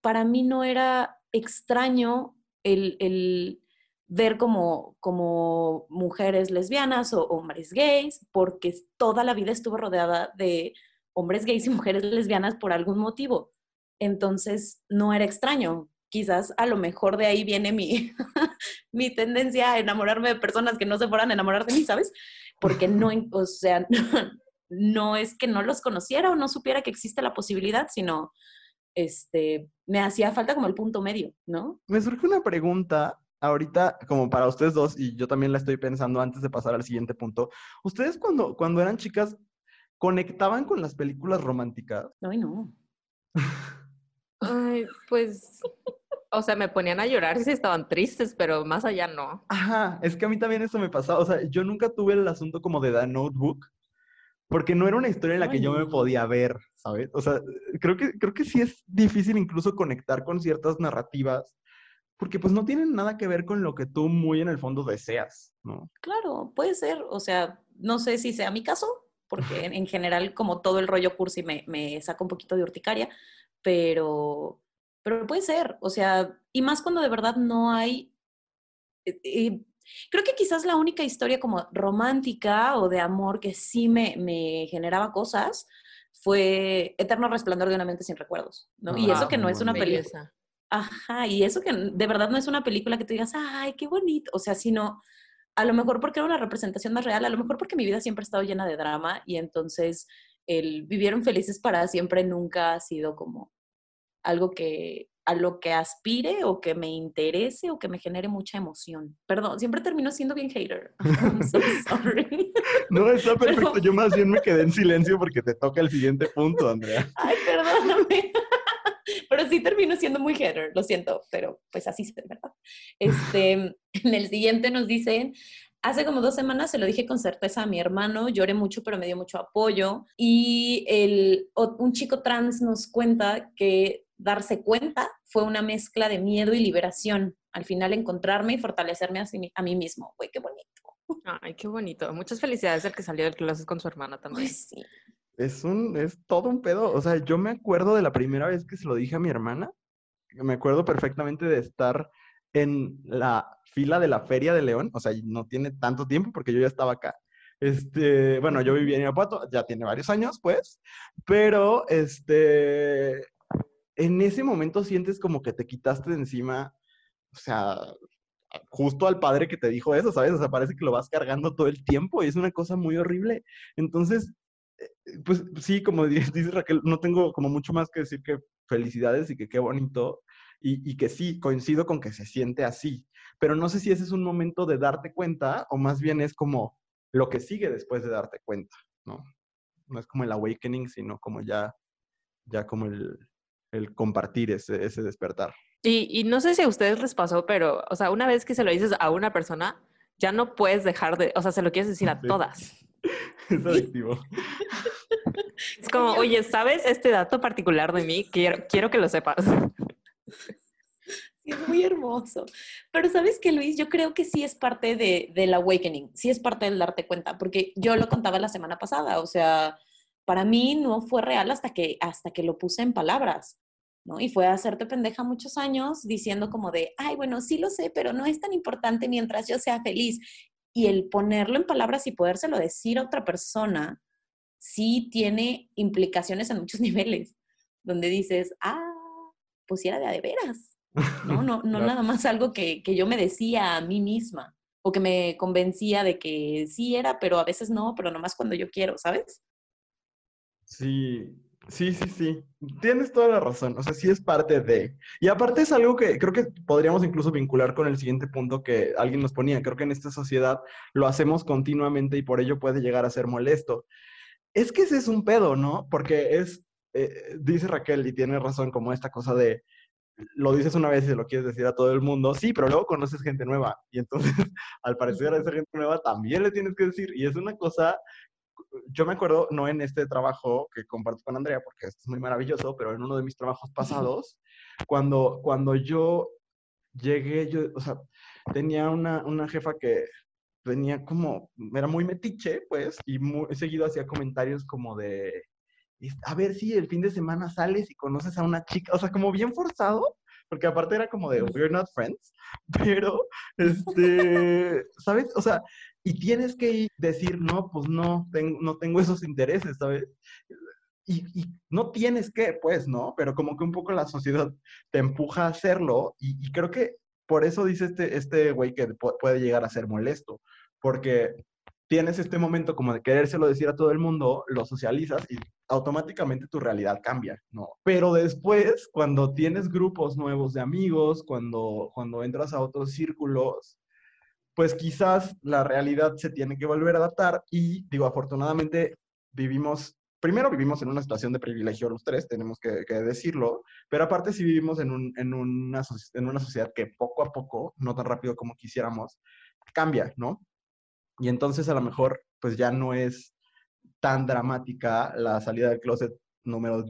Speaker 2: para mí no era extraño el, ver como, como, mujeres lesbianas o hombres gays, porque toda la vida estuve rodeada de hombres gays y mujeres lesbianas por algún motivo. Entonces, no era extraño quizás a lo mejor de ahí viene mi, mi tendencia a enamorarme de personas que no se fueran a enamorar de mí, ¿sabes? Porque no, o sea, no, es que no los conociera o no supiera que existe la posibilidad, sino este, me hacía falta como el punto medio, ¿no?
Speaker 1: Me surge una pregunta ahorita como para ustedes dos y yo también la estoy pensando antes de pasar al siguiente punto. ¿Ustedes cuando, cuando eran chicas conectaban con las películas románticas?
Speaker 2: Ay, no.
Speaker 3: Ay, pues, o sea, me ponían a llorar si estaban tristes, pero más allá no.
Speaker 1: Ajá, es que a mí también eso me pasaba. O sea, yo nunca tuve el asunto como de The Notebook, porque no era una historia en la que yo me podía ver, ¿sabes? O sea, creo que, creo que sí es difícil incluso conectar con ciertas narrativas, porque pues no tienen nada que ver con lo que tú muy en el fondo deseas, ¿no?
Speaker 2: Claro, puede ser. O sea, no sé si sea mi caso, porque en, en general como todo el rollo cursi me, me saca un poquito de urticaria, pero, pero puede ser. O sea, y más cuando de verdad no hay... eh, eh, Creo que quizás la única historia como romántica o de amor que sí me, me generaba cosas fue Eterno Resplandor de una mente sin recuerdos, ¿no? y eso que no es una película. Ajá, y eso que de verdad no es una película que tú digas, ay, qué bonito. O sea, sino a lo mejor porque era una representación más real, a lo mejor porque mi vida siempre ha estado llena de drama y entonces el vivieron felices para siempre nunca ha sido como algo que a lo que aspire o que me interese o que me genere mucha emoción. Perdón, siempre termino siendo bien hater. I'm so sorry.
Speaker 1: No, está perfecto.
Speaker 2: Pero-
Speaker 1: Yo más bien me quedé en silencio porque te toca el siguiente punto, Andrea.
Speaker 2: Ay, perdóname. Pero sí termino siendo muy hater, lo siento, pero pues así es, ¿verdad? Este, en el siguiente nos dicen, hace como dos semanas se lo dije con certeza a mi hermano, lloré mucho, pero me dio mucho apoyo. Y el, un chico trans nos cuenta que darse cuenta fue una mezcla de miedo y liberación. Al final encontrarme y fortalecerme a, sí- a mí mismo. Güey, qué bonito.
Speaker 3: Ay, qué bonito. Muchas felicidades al que salió del closet con su hermana también.
Speaker 2: Ay, sí.
Speaker 1: Es un, es todo un pedo. O sea, yo me acuerdo de la primera vez que se lo dije a mi hermana. Me acuerdo perfectamente de estar en la fila de la Feria de León. O sea, no tiene tanto tiempo porque yo ya estaba acá. Este, bueno, yo vivía en Irapuato, ya tiene varios años, pues, pero este, en ese momento sientes como que te quitaste de encima, o sea, justo al padre que te dijo eso, ¿sabes? O sea, parece que lo vas cargando todo el tiempo y es una cosa muy horrible. Entonces, eh, pues sí, como di- dice Raquel, no tengo como mucho más que decir que felicidades y que qué bonito y, y que sí, coincido con que se siente así, pero no sé si ese es un momento de darte cuenta o más bien es como lo que sigue después de darte cuenta, ¿no? No es como el awakening, sino como ya, ya como el, el compartir ese, ese despertar.
Speaker 3: Y, y no sé si a ustedes les pasó, pero, o sea, una vez que se lo dices a una persona, ya no puedes dejar de, o sea, se lo quieres decir a
Speaker 1: Sí.
Speaker 3: todas.
Speaker 1: Es adictivo.
Speaker 3: Es como, oye, ¿sabes este dato particular de mí? Quiero, quiero que lo sepas.
Speaker 2: Sí, es muy hermoso. Pero sabes que, Luis, yo creo que sí es parte de, del awakening, sí es parte del darte cuenta, porque yo lo contaba la semana pasada, o sea, para mí no fue real hasta que, hasta que lo puse en palabras, ¿no? Y fue a hacerte pendeja muchos años diciendo como de, ay, bueno, sí lo sé, pero no es tan importante mientras yo sea feliz. Y el ponerlo en palabras y podérselo decir a otra persona, sí tiene implicaciones en muchos niveles, donde dices, ah, pues era de a de veras. No, no, no
Speaker 1: Claro.
Speaker 2: nada más algo que, que yo me decía a mí misma o que me convencía de que sí era, pero a veces no, pero nomás cuando yo quiero, ¿sabes?
Speaker 1: Sí, sí, sí, sí. Tienes toda la razón. O sea, sí es parte de. Y aparte es algo que creo que podríamos incluso vincular con el siguiente punto que alguien nos ponía. Creo que en esta sociedad lo hacemos continuamente y por ello puede llegar a ser molesto. Es que ese es un pedo, ¿no? Porque es, eh, dice Raquel y tiene razón, como esta cosa de, lo dices una vez y lo quieres decir a todo el mundo, sí, pero luego conoces gente nueva y entonces al parecer a esa gente nueva también le tienes que decir y es una cosa yo me acuerdo, no en este trabajo que comparto con Andrea, porque esto es muy maravilloso, pero en uno de mis trabajos pasados, cuando, cuando yo llegué, yo, o sea, tenía una, una jefa que tenía como, era muy metiche, pues, y muy seguido hacía comentarios como de, "Es- a ver si el fin de semana sales y conoces a una chica, o sea, como bien forzado, porque aparte era como de, we're not friends, pero, este, ¿sabes? O sea, y tienes que ir- decir, no, pues no, ten- no tengo esos intereses, ¿sabes? Y, no tienes que, pues, ¿no? Pero como que un poco la sociedad te empuja a hacerlo y, creo que por eso dice este, este güey que pu- puede llegar a ser molesto, porque tienes este momento como de querérselo decir a todo el mundo, lo socializas y automáticamente tu realidad cambia, ¿no? Pero después, cuando tienes grupos nuevos de amigos, cuando, cuando entras a otros círculos, pues quizás la realidad se tiene que volver a adaptar y digo, afortunadamente vivimos primero vivimos en una situación de privilegio los tres, tenemos que, decirlo, pero aparte sí vivimos en, un, en, una, en una sociedad que poco a poco, no tan rápido como quisiéramos, cambia, ¿no? Y entonces a lo mejor pues ya no es tan dramática la salida del closet número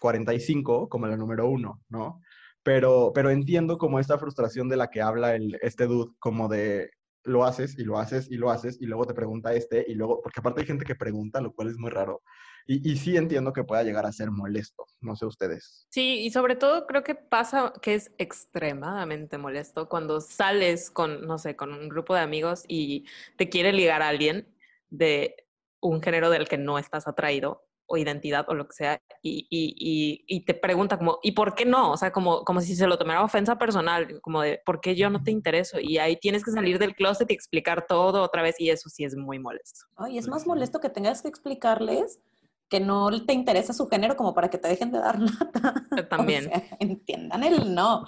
Speaker 1: 45 como la número 1, ¿no? Pero, pero entiendo como esta frustración de la que habla el, este dude, como de lo haces y lo haces y lo haces y luego te pregunta este y luego, porque aparte hay gente que pregunta, lo cual es muy raro. Y, y, sí entiendo que pueda llegar a ser molesto, no sé ustedes.
Speaker 3: Sí, y sobre todo creo que pasa que es extremadamente molesto cuando sales con, no sé, con un grupo de amigos y te quiere ligar a alguien de un género del que no estás atraído o identidad o lo que sea, y, y, y, te pregunta como, ¿y por qué no? O sea, como, como si se lo tomara ofensa personal, como de, ¿por qué yo no te intereso? Y ahí tienes que salir del closet y explicar todo otra vez, y eso sí es muy molesto.
Speaker 2: Ay, es más molesto que tengas que explicarles que no te interesa su género como para que te dejen de dar lata.
Speaker 3: También.
Speaker 2: O sea, entiendan el no.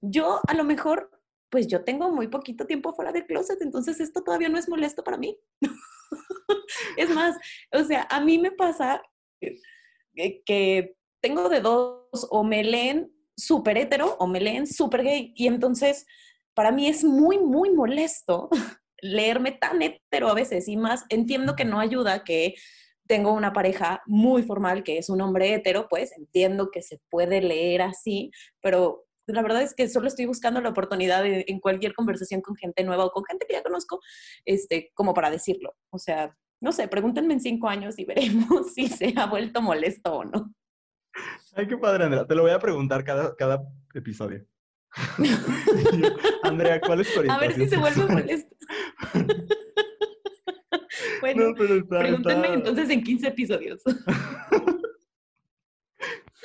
Speaker 2: Yo a lo mejor, pues yo tengo muy poquito tiempo fuera del closet, entonces esto todavía no es molesto para mí. es más, o sea, a mí me pasa que tengo de dos, o me leen súper hetero o me leen súper gay. Y entonces, para mí es muy, muy molesto leerme tan hetero a veces. Y más, entiendo que no ayuda que tengo una pareja muy formal que es un hombre hetero, pues entiendo que se puede leer así, pero la verdad es que solo estoy buscando la oportunidad en cualquier conversación con gente nueva o con gente que ya conozco, este, como para decirlo. O sea, no sé, pregúntenme en cinco años y veremos si se ha vuelto molesto o no.
Speaker 1: Ay, qué padre, Andrea. Te lo voy a preguntar cada, cada episodio. Andrea, ¿cuál es tu
Speaker 2: A ver si se vuelve molesto. bueno, pregúntenme entonces en 15 episodios.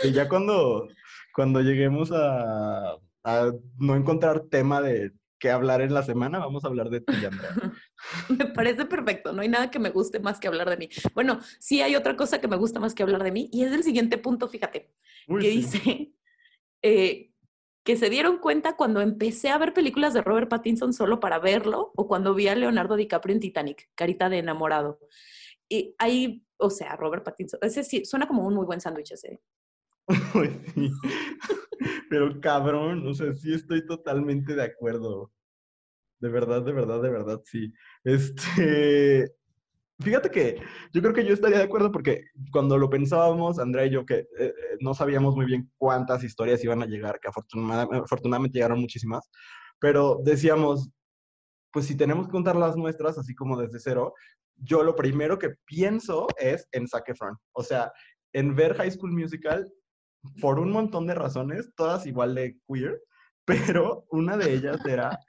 Speaker 1: y ya cuando, cuando lleguemos a, a no encontrar tema de qué hablar en la semana, vamos a hablar de ti, Andrea.
Speaker 2: me parece perfecto, no hay nada que me guste más que hablar de mí. Bueno, sí hay otra cosa que me gusta más que hablar de mí y es el siguiente punto, fíjate, que dice eh, que se dieron cuenta cuando empecé a ver películas de Robert Pattinson solo para verlo o cuando vi a Leonardo DiCaprio en Titanic, carita de enamorado. Y ahí, o sea, Robert Pattinson, ese sí, suena como un muy buen sándwich ese.
Speaker 1: Pero cabrón, o sea, sí estoy totalmente de acuerdo. De verdad, de verdad, de verdad, sí. Este, fíjate que yo creo que yo estaría de acuerdo porque cuando lo pensábamos, Andrea y yo, que eh, eh, no sabíamos muy bien cuántas historias iban a llegar, que afortunadamente, llegaron muchísimas, pero decíamos, pues si tenemos que contar las nuestras, así como desde cero, yo lo primero que pienso es en Zac Efron. O sea, en ver High School Musical por un montón de razones, todas igual de queer, pero una de ellas era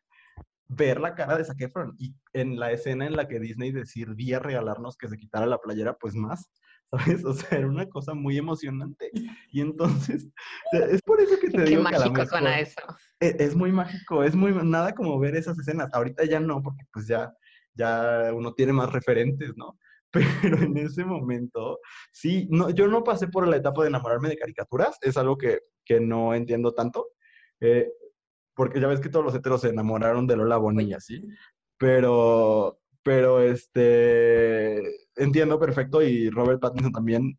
Speaker 1: ver la cara de Zac Efron y en la escena en la que Disney decidía regalarnos que se quitara la playera, pues más, ¿sabes? O sea, era una cosa muy emocionante. Y entonces, es por eso que te digo
Speaker 3: Qué mágico suena eso.
Speaker 1: Es, es, muy mágico, es muy, nada como ver esas escenas. Ahorita ya no, porque pues ya, ya uno tiene más referentes, ¿no? pero en ese momento, sí, no, yo no pasé por la etapa de enamorarme de caricaturas, es algo que, que no entiendo tanto, eh, porque ya ves que todos los heteros se enamoraron de Lola Bonilla, ¿sí? Pero, pero este, entiendo perfecto y Robert Pattinson también,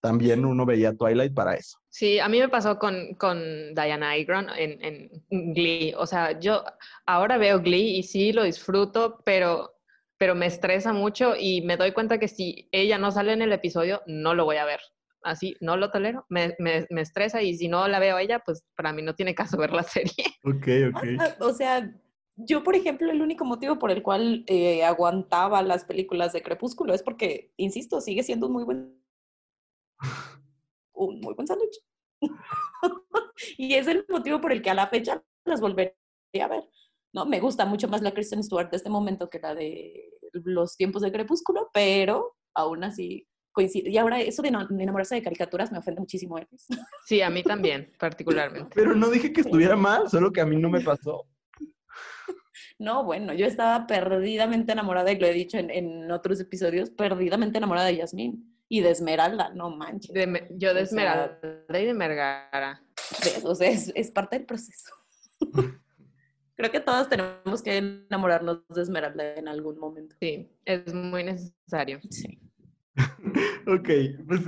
Speaker 1: también uno veía Twilight para eso.
Speaker 3: Sí, a mí me pasó con, con Diana Agron en, en Glee, o sea, yo ahora veo Glee y sí lo disfruto, pero pero me estresa mucho y me doy cuenta que si ella no sale en el episodio, no lo voy a ver. Así, no lo tolero, me, me, me estresa y si no la veo a ella, pues para mí no tiene caso ver la serie.
Speaker 1: Ok, ok.
Speaker 2: O sea, yo, por ejemplo, el único motivo por el cual eh, aguantaba las películas de Crepúsculo es porque, insisto, sigue siendo un muy buen, un muy buen sándwich. y es el motivo por el que a la fecha las volvería a ver. ¿no? Me gusta mucho más la Kristen Stewart de este momento que la de los tiempos de Crepúsculo, pero aún así coincide. Y ahora eso de, enamorarse de caricaturas me ofende muchísimo.
Speaker 3: Sí, a mí también, particularmente.
Speaker 1: Pero no dije que estuviera mal, solo que a mí no me pasó.
Speaker 2: No, bueno, yo estaba perdidamente enamorada, y lo he dicho en, otros episodios, perdidamente enamorada de Yasmín y de Esmeralda, no manches.
Speaker 3: yo de Esmeralda y de Mergara.
Speaker 2: O sea, es, es parte del proceso. Creo que todos tenemos que enamorarnos de Esmeralda en algún momento.
Speaker 3: Sí, es muy necesario.
Speaker 2: Sí.
Speaker 1: ok, pues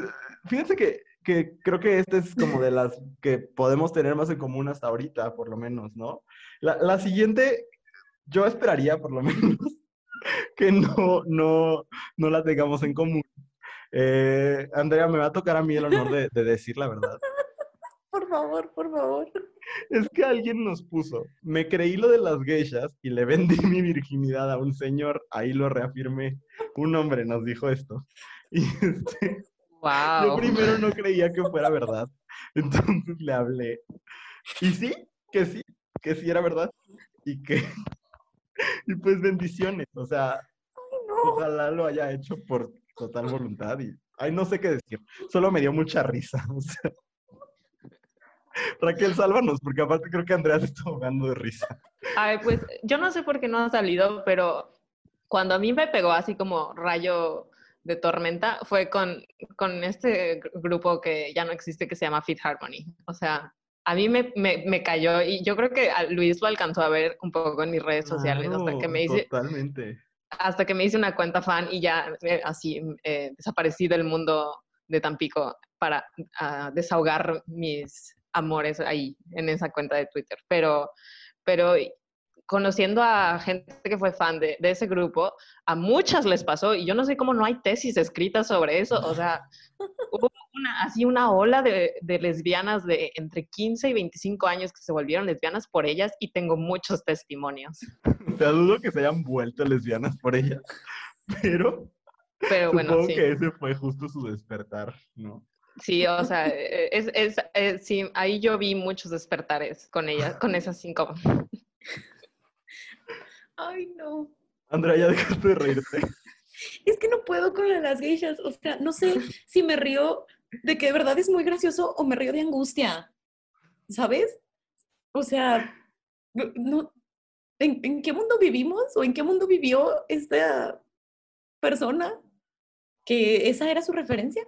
Speaker 1: fíjense que, que creo que esta es como de las que podemos tener más en común hasta ahorita, por lo menos, ¿no? La, la siguiente, yo esperaría por lo menos que no, no, no la tengamos en común. Eh, Andrea, me va a tocar a mí el honor de, de decir la verdad.
Speaker 2: Por favor, por favor.
Speaker 1: Es que alguien nos puso, me creí lo de las geishas y le vendí mi virginidad a un señor, ahí lo reafirmé. Un hombre nos dijo esto. Y este,
Speaker 3: Wow.
Speaker 1: yo primero no creía que fuera verdad, entonces le hablé. Y sí, que sí, que sí era verdad. Y que, y pues bendiciones, o sea, ojalá lo haya hecho por total voluntad y, ay, no sé qué decir, solo me dio mucha risa, o sea. Raquel, sálvanos, porque aparte creo que Andrea se está ahogando de risa.
Speaker 3: Ay, pues yo no sé por qué no ha salido, pero cuando a mí me pegó así como rayo de tormenta fue con, con este gr- grupo que ya no existe que se llama Fit Harmony. O sea, a mí me, me, me cayó y yo creo que a Luis lo alcanzó a ver un poco en mis redes sociales hasta que me hice,
Speaker 1: Totalmente.
Speaker 3: hasta que me hice una cuenta fan y ya eh, así eh, desaparecí del mundo de Tampico para ah, desahogar mis amores ahí en esa cuenta de Twitter. Pero, pero conociendo a gente que fue fan de, de ese grupo, a muchas les pasó y yo no sé cómo no hay tesis escritas sobre eso. O sea, hubo una, así una ola de, de lesbianas de entre 15 y 25 años que se volvieron lesbianas por ellas y tengo muchos testimonios.
Speaker 1: Sea, dudo que se hayan vuelto lesbianas por ella, pero
Speaker 3: Pero bueno,
Speaker 1: supongo
Speaker 3: sí.
Speaker 1: que ese fue justo su despertar, ¿no?
Speaker 3: Sí, o sea, es, es, eh, sí, ahí yo vi muchos despertares con ellas, con esas cinco.
Speaker 2: Ay, no.
Speaker 1: Andrea, ya dejaste de reírte.
Speaker 2: Es que no puedo con las geishas. O sea, no sé si me río de que de verdad es muy gracioso o me río de angustia. ¿Sabes? O sea, no- ¿en, en qué mundo vivimos o en qué mundo vivió esta persona que esa era su referencia?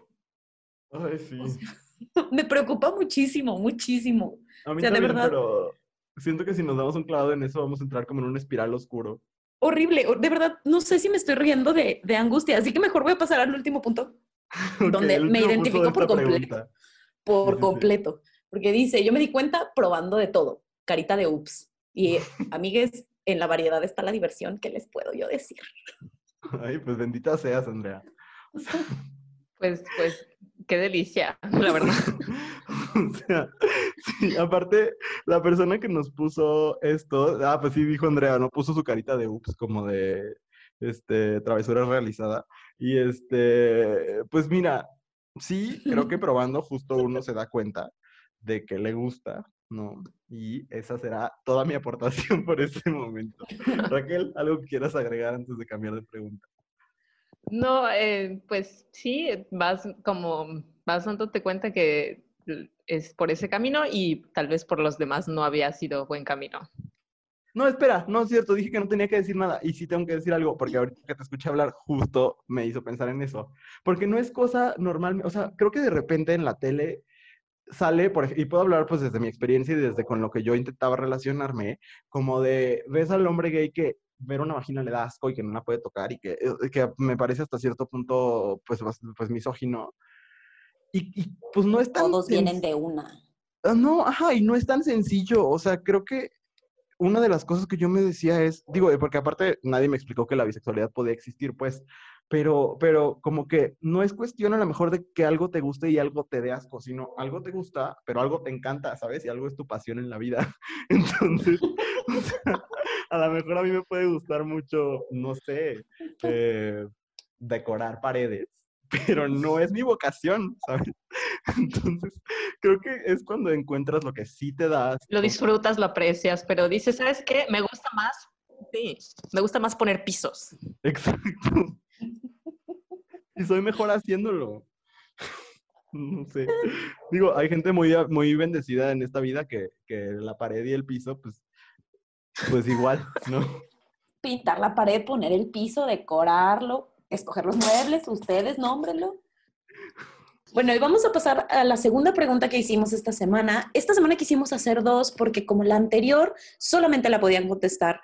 Speaker 1: Ay, sí.
Speaker 2: O sea, me preocupa muchísimo, muchísimo.
Speaker 1: A mí
Speaker 2: o sea, de verdad-
Speaker 1: pero siento que si nos damos un clavado en eso, vamos a entrar como en un espiral oscuro.
Speaker 2: Horrible. De verdad, no sé si me estoy riendo de, de angustia. Así que mejor voy a pasar al último punto.
Speaker 1: Ok,
Speaker 2: Donde me identifico
Speaker 1: de
Speaker 2: por completo.
Speaker 1: pregunta.
Speaker 2: por
Speaker 1: Sí, sí, sí.
Speaker 2: completo. Porque dice, yo me di cuenta probando de todo, carita de ups. Y amigues, en la variedad está la diversión, ¿qué les puedo yo decir?
Speaker 1: Ay, pues bendita seas, Andrea.
Speaker 3: Pues, pues, qué delicia, la verdad.
Speaker 1: o sea, sí, aparte, la persona que nos puso esto, ah, pues sí dijo Andrea, no puso su carita de ups, como de este travesura realizada. Y este, pues mira, sí, creo que probando justo uno se da cuenta de que le gusta, ¿no? Y esa será toda mi aportación por este momento. Raquel, ¿algo que quieras agregar antes de cambiar de pregunta?
Speaker 3: No, eh, pues sí, vas como, vas dándote cuenta que es por ese camino y tal vez por los demás no había sido buen camino.
Speaker 1: No, espera, no es cierto, dije que no tenía que decir nada y sí tengo que decir algo porque ahorita que te escuché hablar justo me hizo pensar en eso. Porque no es cosa normal, o sea, creo que de repente en la tele sale, y puedo hablar pues desde mi experiencia y desde con lo que yo intentaba relacionarme, como de, ves al hombre gay que ver una vagina le da asco y que no la puede tocar y que, eh, que me parece hasta cierto punto pues, pues misógino. Y, y, pues no es tan...
Speaker 2: Todos vienen de una.
Speaker 1: Ah, No, ajá, y no es tan sencillo. O sea, creo que una de las cosas que yo me decía es, digo, eh, porque aparte nadie me explicó que la bisexualidad podía existir, pues, pero, pero como que no es cuestión a lo mejor de que algo te guste y algo te dé asco, sino algo te gusta, pero algo te encanta, ¿sabes? Y algo es tu pasión en la vida. Entonces, o sea, a lo mejor a mí me puede gustar mucho, no sé, eh, decorar paredes, pero no es mi vocación, ¿sabes? Entonces, creo que es cuando encuentras lo que sí te das.
Speaker 3: Lo disfrutas, lo aprecias, pero dices, ¿sabes qué? Me gusta más, sí, me gusta más poner pisos.
Speaker 1: Exacto. Y soy mejor haciéndolo. No sé. Digo, hay gente muy, muy bendecida en esta vida que, que la pared y el piso, pues, pues igual, ¿no?
Speaker 2: Pintar la pared, poner el piso, decorarlo, escoger los muebles, ustedes nómbrenlo. Bueno, y vamos a pasar a la segunda pregunta que hicimos esta semana. Esta semana quisimos hacer dos porque como la anterior solamente la podían contestar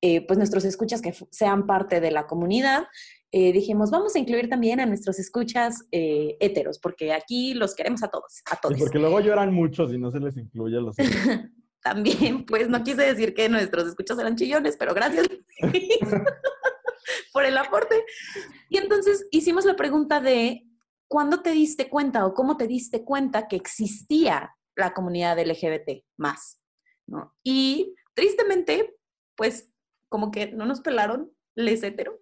Speaker 2: eh, pues nuestros escuchas que sean parte de la comunidad eh, dijimos, vamos a incluir también a nuestros escuchas eh, héteros, porque aquí los queremos a todos, a todos.
Speaker 1: Y porque luego lloran muchos y no se les incluye a los
Speaker 2: También, pues no quise decir que nuestros escuchas eran chillones, pero gracias por el aporte. Y entonces hicimos la pregunta de, ¿cuándo te diste cuenta o cómo te diste cuenta que existía la comunidad LGBT más? ¿no? Y tristemente, pues como que no nos pelaron les hetero.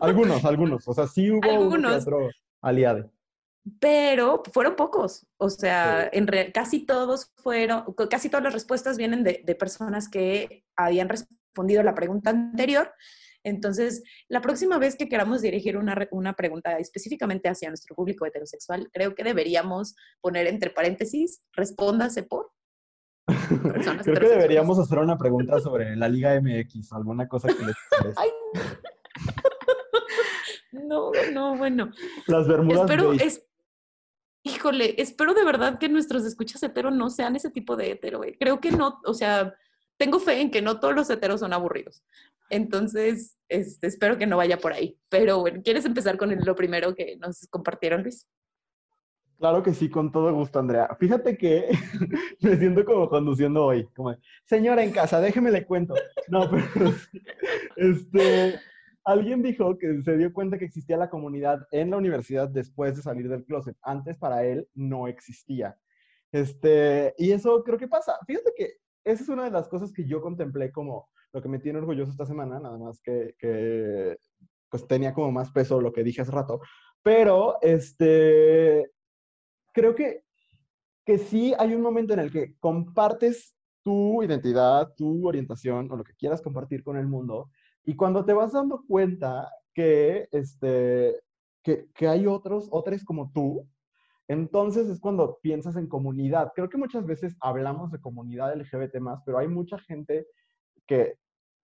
Speaker 1: Algunos, algunos. O sea, sí hubo algunos. otro aliado.
Speaker 2: Pero fueron pocos. O sea, en casi todos fueron, casi todas las respuestas vienen de, personas que habían respondido a la pregunta anterior. Entonces, la próxima vez que queramos dirigir una, una pregunta específicamente hacia nuestro público heterosexual, creo que deberíamos poner entre paréntesis, respóndase por.
Speaker 1: Creo que deberíamos hacer una pregunta sobre la Liga MX, alguna cosa que les interese.
Speaker 2: No, no, bueno.
Speaker 1: Las Bermudas.
Speaker 2: Espero, es, híjole, espero de verdad que nuestros escuchas hetero no sean ese tipo de hetero. Creo que no, o sea, tengo fe en que no todos los heteros son aburridos. Entonces, este, espero que no vaya por ahí. Pero bueno, ¿quieres empezar con lo primero que nos compartieron, Luis?
Speaker 1: Claro que sí, con todo gusto, Andrea. Fíjate que me siento como conduciendo hoy, como, señora en casa, déjeme le cuento. No, pero este, alguien dijo que se dio cuenta que existía la comunidad en la universidad después de salir del closet. Antes para él no existía. Este, y eso creo que pasa. Fíjate que esa es una de las cosas que yo contemplé como lo que me tiene orgulloso esta semana, nada más que, que pues tenía como más peso lo que dije hace rato. Pero, este, creo que, que sí hay un momento en el que compartes tu identidad, tu orientación o lo que quieras compartir con el mundo y cuando te vas dando cuenta que, este, que, que hay otros, otros como tú, entonces es cuando piensas en comunidad. Creo que muchas veces hablamos de comunidad LGBT pero hay mucha gente que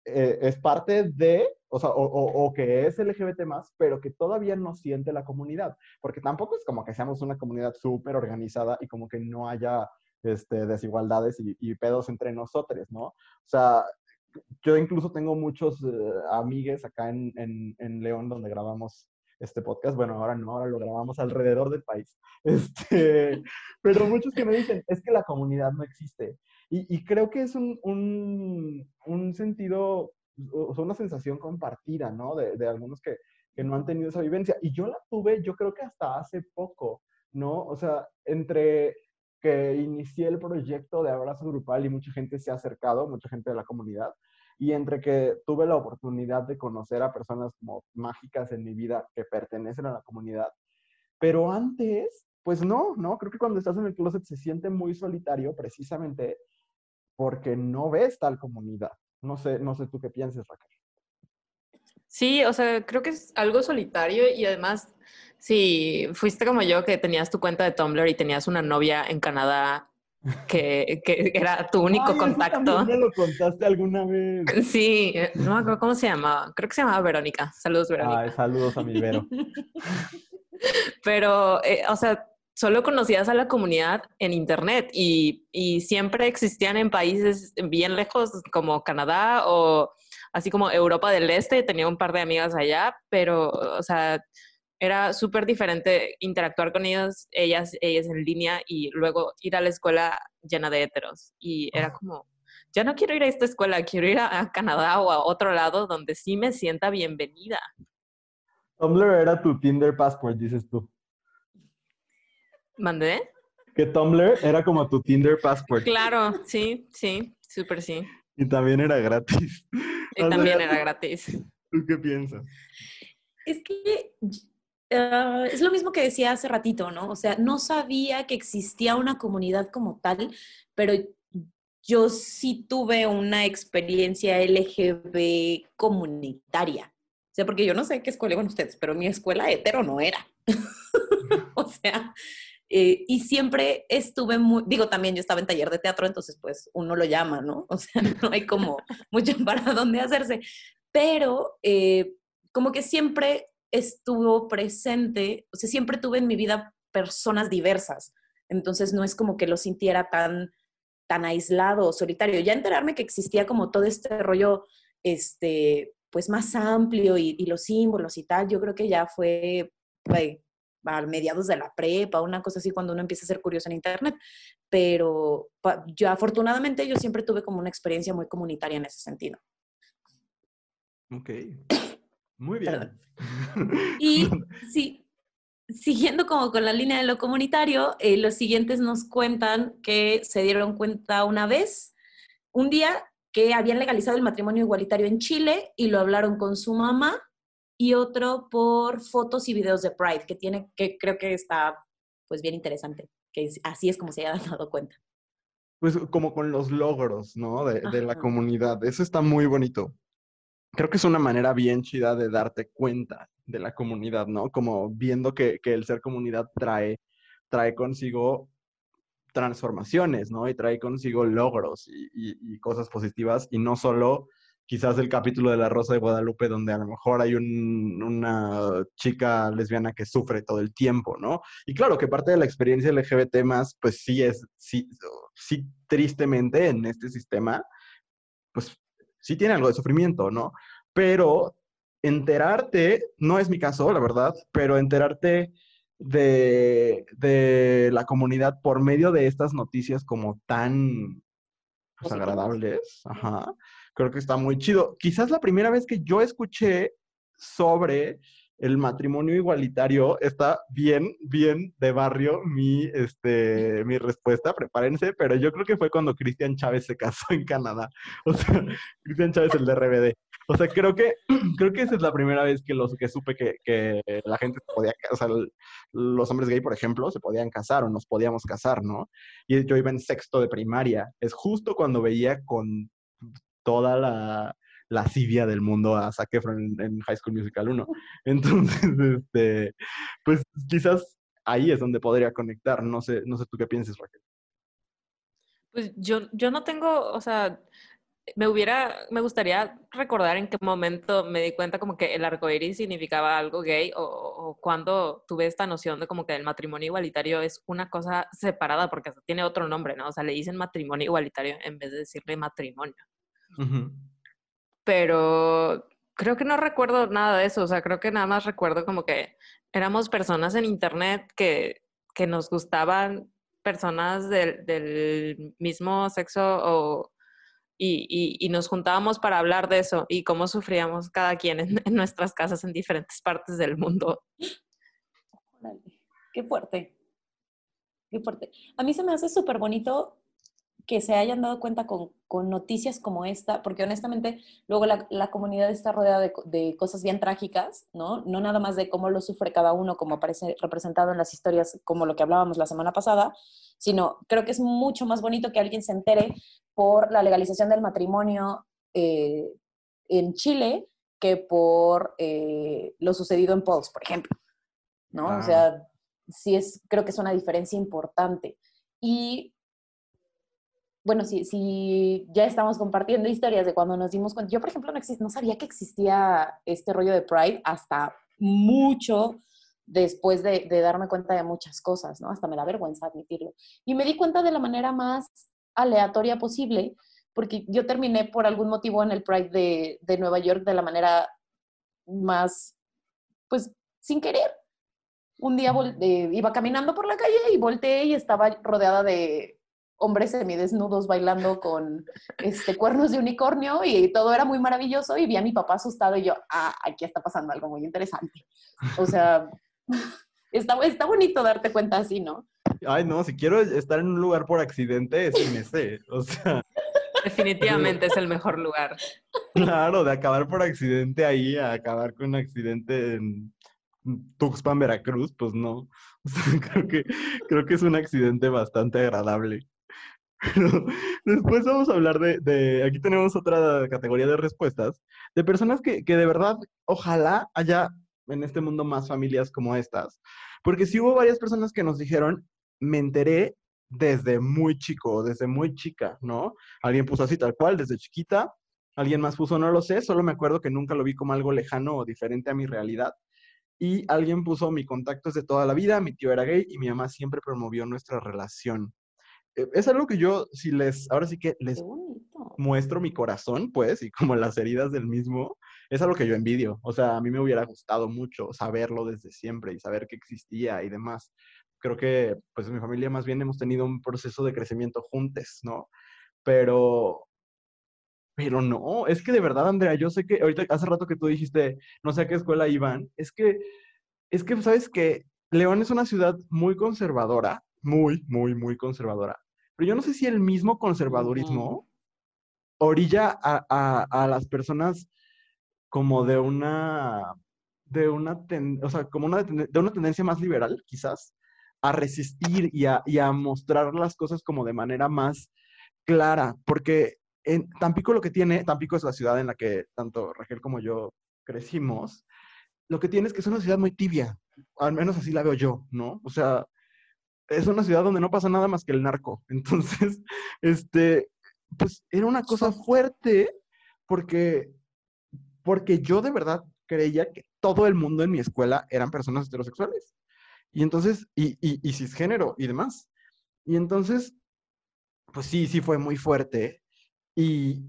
Speaker 1: eh, es parte de, o sea, o, o, que es LGBT pero que todavía no siente la comunidad, porque tampoco es como que seamos una comunidad súper organizada y como que no haya este, desigualdades y, y, pedos entre nosotros, ¿no? O sea, yo incluso tengo muchos uh, amigues acá en, en, en, León donde grabamos este podcast. Bueno, ahora no, ahora lo grabamos alrededor del país. Este, pero muchos que me dicen, es que la comunidad no existe. Y, y creo que es un, un, un, sentido, o una sensación compartida, ¿no? De, de algunos que, que no han tenido esa vivencia. Y yo la tuve, yo creo que hasta hace poco, ¿no? O sea, entre que inicié el proyecto de abrazo grupal y mucha gente se ha acercado, mucha gente de la comunidad, y entre que tuve la oportunidad de conocer a personas como mágicas en mi vida que pertenecen a la comunidad, pero antes, pues no, no, creo que cuando estás en el closet se siente muy solitario precisamente porque no ves tal comunidad. No sé, no sé tú qué piensas, Raquel.
Speaker 3: Sí, o sea, creo que es algo solitario y además Sí, fuiste como yo que tenías tu cuenta de Tumblr y tenías una novia en Canadá que, que era tu único contacto.
Speaker 1: me lo contaste alguna vez.
Speaker 3: Sí, no me acuerdo cómo se llamaba. Creo que se llamaba Verónica. Saludos, Verónica.
Speaker 1: Ay, saludos a mi Vero.
Speaker 3: Pero, eh, o sea, solo conocías a la comunidad en Internet y, y siempre existían en países bien lejos como Canadá o así como Europa del Este. Tenía un par de amigas allá, pero, o sea era súper diferente interactuar con ellos, ellas, ellas en línea y luego ir a la escuela llena de heteros. Y era como, ya no quiero ir a esta escuela, quiero ir a, Canadá o a otro lado donde sí me sienta bienvenida.
Speaker 1: Tumblr era tu Tinder passport, dices tú.
Speaker 3: ¿Mandé?
Speaker 1: Que Tumblr era como tu Tinder passport.
Speaker 3: Claro, sí, sí, súper sí.
Speaker 1: Y también era gratis.
Speaker 3: Y también era gratis.
Speaker 1: ¿Tú qué piensas?
Speaker 2: Es que Ah, es lo mismo que decía hace ratito, ¿no? O sea, no sabía que existía una comunidad como tal, pero yo sí tuve una experiencia LGB comunitaria. O sea, porque yo no sé qué escuela iban ustedes, pero mi escuela hetero no era. o sea, eh, y siempre estuve muy, digo, también yo estaba en taller de teatro, entonces pues uno lo llama, ¿no? O sea, no hay como mucho para dónde hacerse. Pero eh, como que siempre estuvo presente, o sea, siempre tuve en mi vida personas diversas, entonces no es como que lo sintiera tan, tan aislado o solitario. Ya enterarme que existía como todo este rollo, este, pues más amplio y, los símbolos y tal, yo creo que ya fue, a mediados de la prepa, una cosa así cuando uno empieza a ser curioso en internet, pero yo afortunadamente yo siempre tuve como una experiencia muy comunitaria en ese sentido.
Speaker 1: Ok. Muy bien.
Speaker 2: Y sí, siguiendo como con la línea de lo comunitario, eh, los siguientes nos cuentan que se dieron cuenta una vez, un día, que habían legalizado el matrimonio igualitario en Chile y lo hablaron con su mamá y otro por fotos y videos de Pride, que tiene, que creo que está pues bien interesante, que así es como se hayan dado cuenta.
Speaker 1: Pues como con los logros, ¿no? De, de la comunidad. Eso está muy bonito creo que es una manera bien chida de darte cuenta de la comunidad, ¿no? Como viendo que, el ser comunidad trae, trae consigo transformaciones, ¿no? Y trae consigo logros y, cosas positivas y no solo quizás el capítulo de La Rosa de Guadalupe donde a lo mejor hay una chica lesbiana que sufre todo el tiempo, ¿no? Y claro que parte de la experiencia LGBT más, pues sí es, sí, sí tristemente en este sistema, pues sí tiene algo de sufrimiento, ¿no? Pero enterarte, no es mi caso, la verdad, pero enterarte de, de la comunidad por medio de estas noticias como tan pues, agradables, ajá, creo que está muy chido. Quizás la primera vez que yo escuché sobre el matrimonio igualitario está bien, bien de barrio mi, este, mi respuesta, prepárense, pero yo creo que fue cuando Cristian Chávez se casó en Canadá. O sea, Cristian Chávez, el de RBD. O sea, creo que, creo que esa es la primera vez que, los, que supe que, que la gente podía, o sea, los hombres gay, por ejemplo, se podían casar o nos podíamos casar, ¿no? Y yo iba en sexto de primaria. Es justo cuando veía con toda la, la lascivia del mundo a Zac Efron en, High School Musical 1. Entonces, este, pues quizás ahí es donde podría conectar. No sé, no sé tú qué piensas, Raquel.
Speaker 3: Pues yo, yo no tengo, o sea, me hubiera, me gustaría recordar en qué momento me di cuenta como que el arco iris significaba algo gay o, o, cuando tuve esta noción de como que el matrimonio igualitario es una cosa separada porque tiene otro nombre, ¿no? O sea, le dicen matrimonio igualitario en vez de decirle matrimonio pero creo que no recuerdo nada de eso, o sea, creo que nada más recuerdo como que éramos personas en internet que, que nos gustaban personas del, del mismo sexo o, y, y, nos juntábamos para hablar de eso y cómo sufríamos cada quien en, en nuestras casas en diferentes partes del mundo.
Speaker 2: Qué fuerte. Qué fuerte. A mí se me hace súper bonito que se hayan dado cuenta con, con, noticias como esta, porque honestamente luego la, la comunidad está rodeada de, de, cosas bien trágicas, ¿no? No nada más de cómo lo sufre cada uno, como aparece representado en las historias, como lo que hablábamos la semana pasada, sino creo que es mucho más bonito que alguien se entere por la legalización del matrimonio eh, en Chile que por eh, lo sucedido en Pauls, por ejemplo, ¿no? O sea, sí es, creo que es una diferencia importante. Y bueno, si, si ya estamos compartiendo historias de cuando nos dimos cuenta, yo por ejemplo no, no sabía que existía este rollo de Pride hasta mucho después de, de, darme cuenta de muchas cosas, ¿no? Hasta me da vergüenza admitirlo. Y me di cuenta de la manera más aleatoria posible, porque yo terminé por algún motivo en el Pride de, de Nueva York de la manera más, pues, sin querer. Un día iba caminando por la calle y volteé y estaba rodeada de hombres semidesnudos bailando con este, cuernos de unicornio y todo era muy maravilloso y vi a mi papá asustado y yo, ah, aquí está pasando algo muy interesante. O sea, está, está bonito darte cuenta así, ¿no?
Speaker 1: Ay, no, si quiero estar en un lugar por accidente, es MC, o sea...
Speaker 3: Definitivamente es el mejor lugar.
Speaker 1: Claro, de acabar por accidente ahí a acabar con un accidente en Tuxpan, Veracruz, pues no. creo, que, creo que es un accidente bastante agradable. Pero después vamos a hablar de, aquí tenemos otra categoría de respuestas, de personas que, que de verdad, ojalá haya en este mundo más familias como estas. Porque sí hubo varias personas que nos dijeron, me enteré desde muy chico, desde muy chica, ¿no? Alguien puso así tal cual, desde chiquita. Alguien más puso, no lo sé, solo me acuerdo que nunca lo vi como algo lejano o diferente a mi realidad. Y alguien puso, mi contacto es de toda la vida, mi tío era gay y mi mamá siempre promovió nuestra relación. Eh, es algo que yo, si les, ahora sí que les muestro mi corazón, pues, y como las heridas del mismo, es algo que yo envidio. O sea, a mí me hubiera gustado mucho saberlo desde siempre y saber que existía y demás. Creo que, pues, mi familia más bien hemos tenido un proceso de crecimiento juntos, ¿no? Pero, pero no, es que de verdad, Andrea, yo sé que ahorita, hace rato que tú dijiste, no sé a qué escuela iban, es que, es que, ¿sabes que León es una ciudad muy conservadora, muy, muy, muy conservadora. Pero yo no sé si el mismo conservadurismo orilla a, las personas como de una, de una, o sea, como una, de una tendencia más liberal, quizás, a resistir y a, y a mostrar las cosas como de manera más clara, porque en Tampico lo que tiene, Tampico es la ciudad en la que tanto Raquel como yo crecimos, lo que tiene es que es una ciudad muy tibia, al menos así la veo yo, ¿no? O sea, es una ciudad donde no pasa nada más que el narco. Entonces, este, pues era una cosa fuerte porque, porque yo de verdad creía que todo el mundo en mi escuela eran personas heterosexuales. Y entonces, y, y, y cisgénero y demás. Y entonces, pues sí, sí fue muy fuerte. Y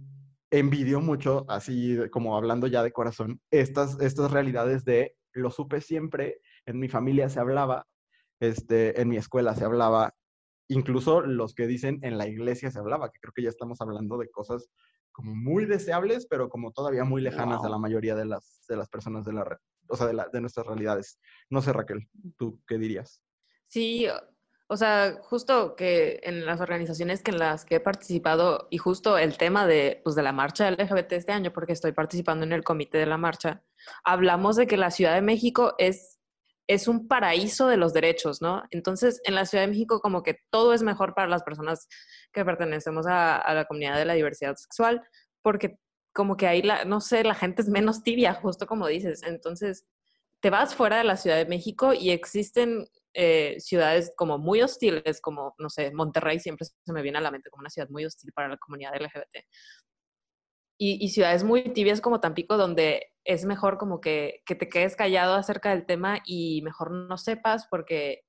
Speaker 1: envidio mucho, así como hablando ya de corazón, estas, estas realidades de lo supe siempre, en mi familia se hablaba, este, en mi escuela se hablaba, incluso los que dicen en la iglesia se hablaba, que creo que ya estamos hablando de cosas como muy deseables, pero como todavía muy lejanas de la mayoría de las, de las personas de la o sea, de, la, de nuestras realidades. No sé, Raquel, ¿tú qué dirías?
Speaker 3: Sí, o sea, justo que en las organizaciones que en las que he participado y justo el tema de, pues, de la marcha LGBT este año, porque estoy participando en el comité de la marcha, hablamos de que la Ciudad de México es es un paraíso de los derechos, ¿no? Entonces, en la Ciudad de México como que todo es mejor para las personas que pertenecemos a, la comunidad de la diversidad sexual, porque como que ahí, no sé, la gente es menos tibia, justo como dices. Entonces, te vas fuera de la Ciudad de México y existen eh, ciudades como muy hostiles, como, no sé, Monterrey siempre se me viene a la mente como una ciudad muy hostil para la comunidad LGBT. Y, y ciudades muy tibias como Tampico, donde es mejor como que, que, te quedes callado acerca del tema y mejor no sepas porque,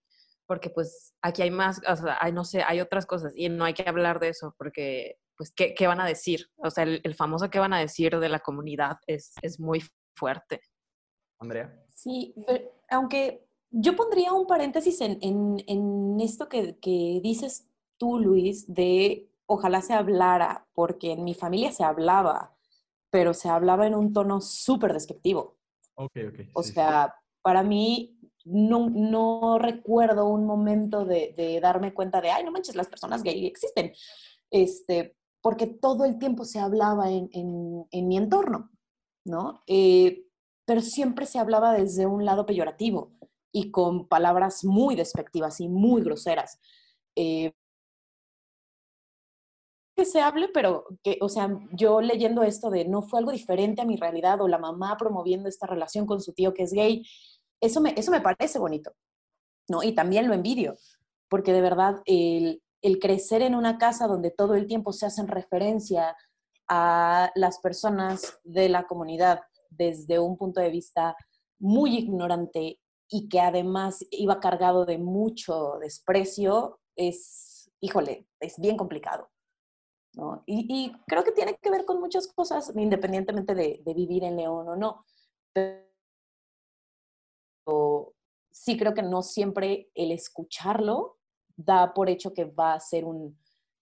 Speaker 3: porque pues aquí hay más, o sea, hay, no sé, hay otras cosas y no hay que hablar de eso porque, pues, ¿qué, qué van a decir? O sea, el, famoso ¿qué van a decir de la comunidad es, es muy fuerte.
Speaker 1: Andrea.
Speaker 2: Sí, aunque yo pondría un paréntesis en, en, en esto que, que dices tú, Luis, de ojalá se hablara, porque en mi familia se hablaba pero se hablaba en un tono súper despectivo.
Speaker 1: Ok, ok.
Speaker 2: O sea, para mí no, no, recuerdo un momento de, de, darme cuenta de, ay, no manches, las personas gay existen. Este, porque todo el tiempo se hablaba en, en, en mi entorno, ¿no? Eh, pero siempre se hablaba desde un lado peyorativo y con palabras muy despectivas y muy groseras. Eh, que se hable, pero que, o sea, yo leyendo esto de no fue algo diferente a mi realidad o la mamá promoviendo esta relación con su tío que es gay, eso me, eso me parece bonito, ¿no? Y también lo envidio, porque de verdad el, el crecer en una casa donde todo el tiempo se hacen referencia a las personas de la comunidad desde un punto de vista muy ignorante y que además iba cargado de mucho desprecio, es, híjole, es bien complicado. Y, creo que tiene que ver con muchas cosas, independientemente de, vivir en León o no. Pero sí creo que no siempre el escucharlo da por hecho que va a ser un,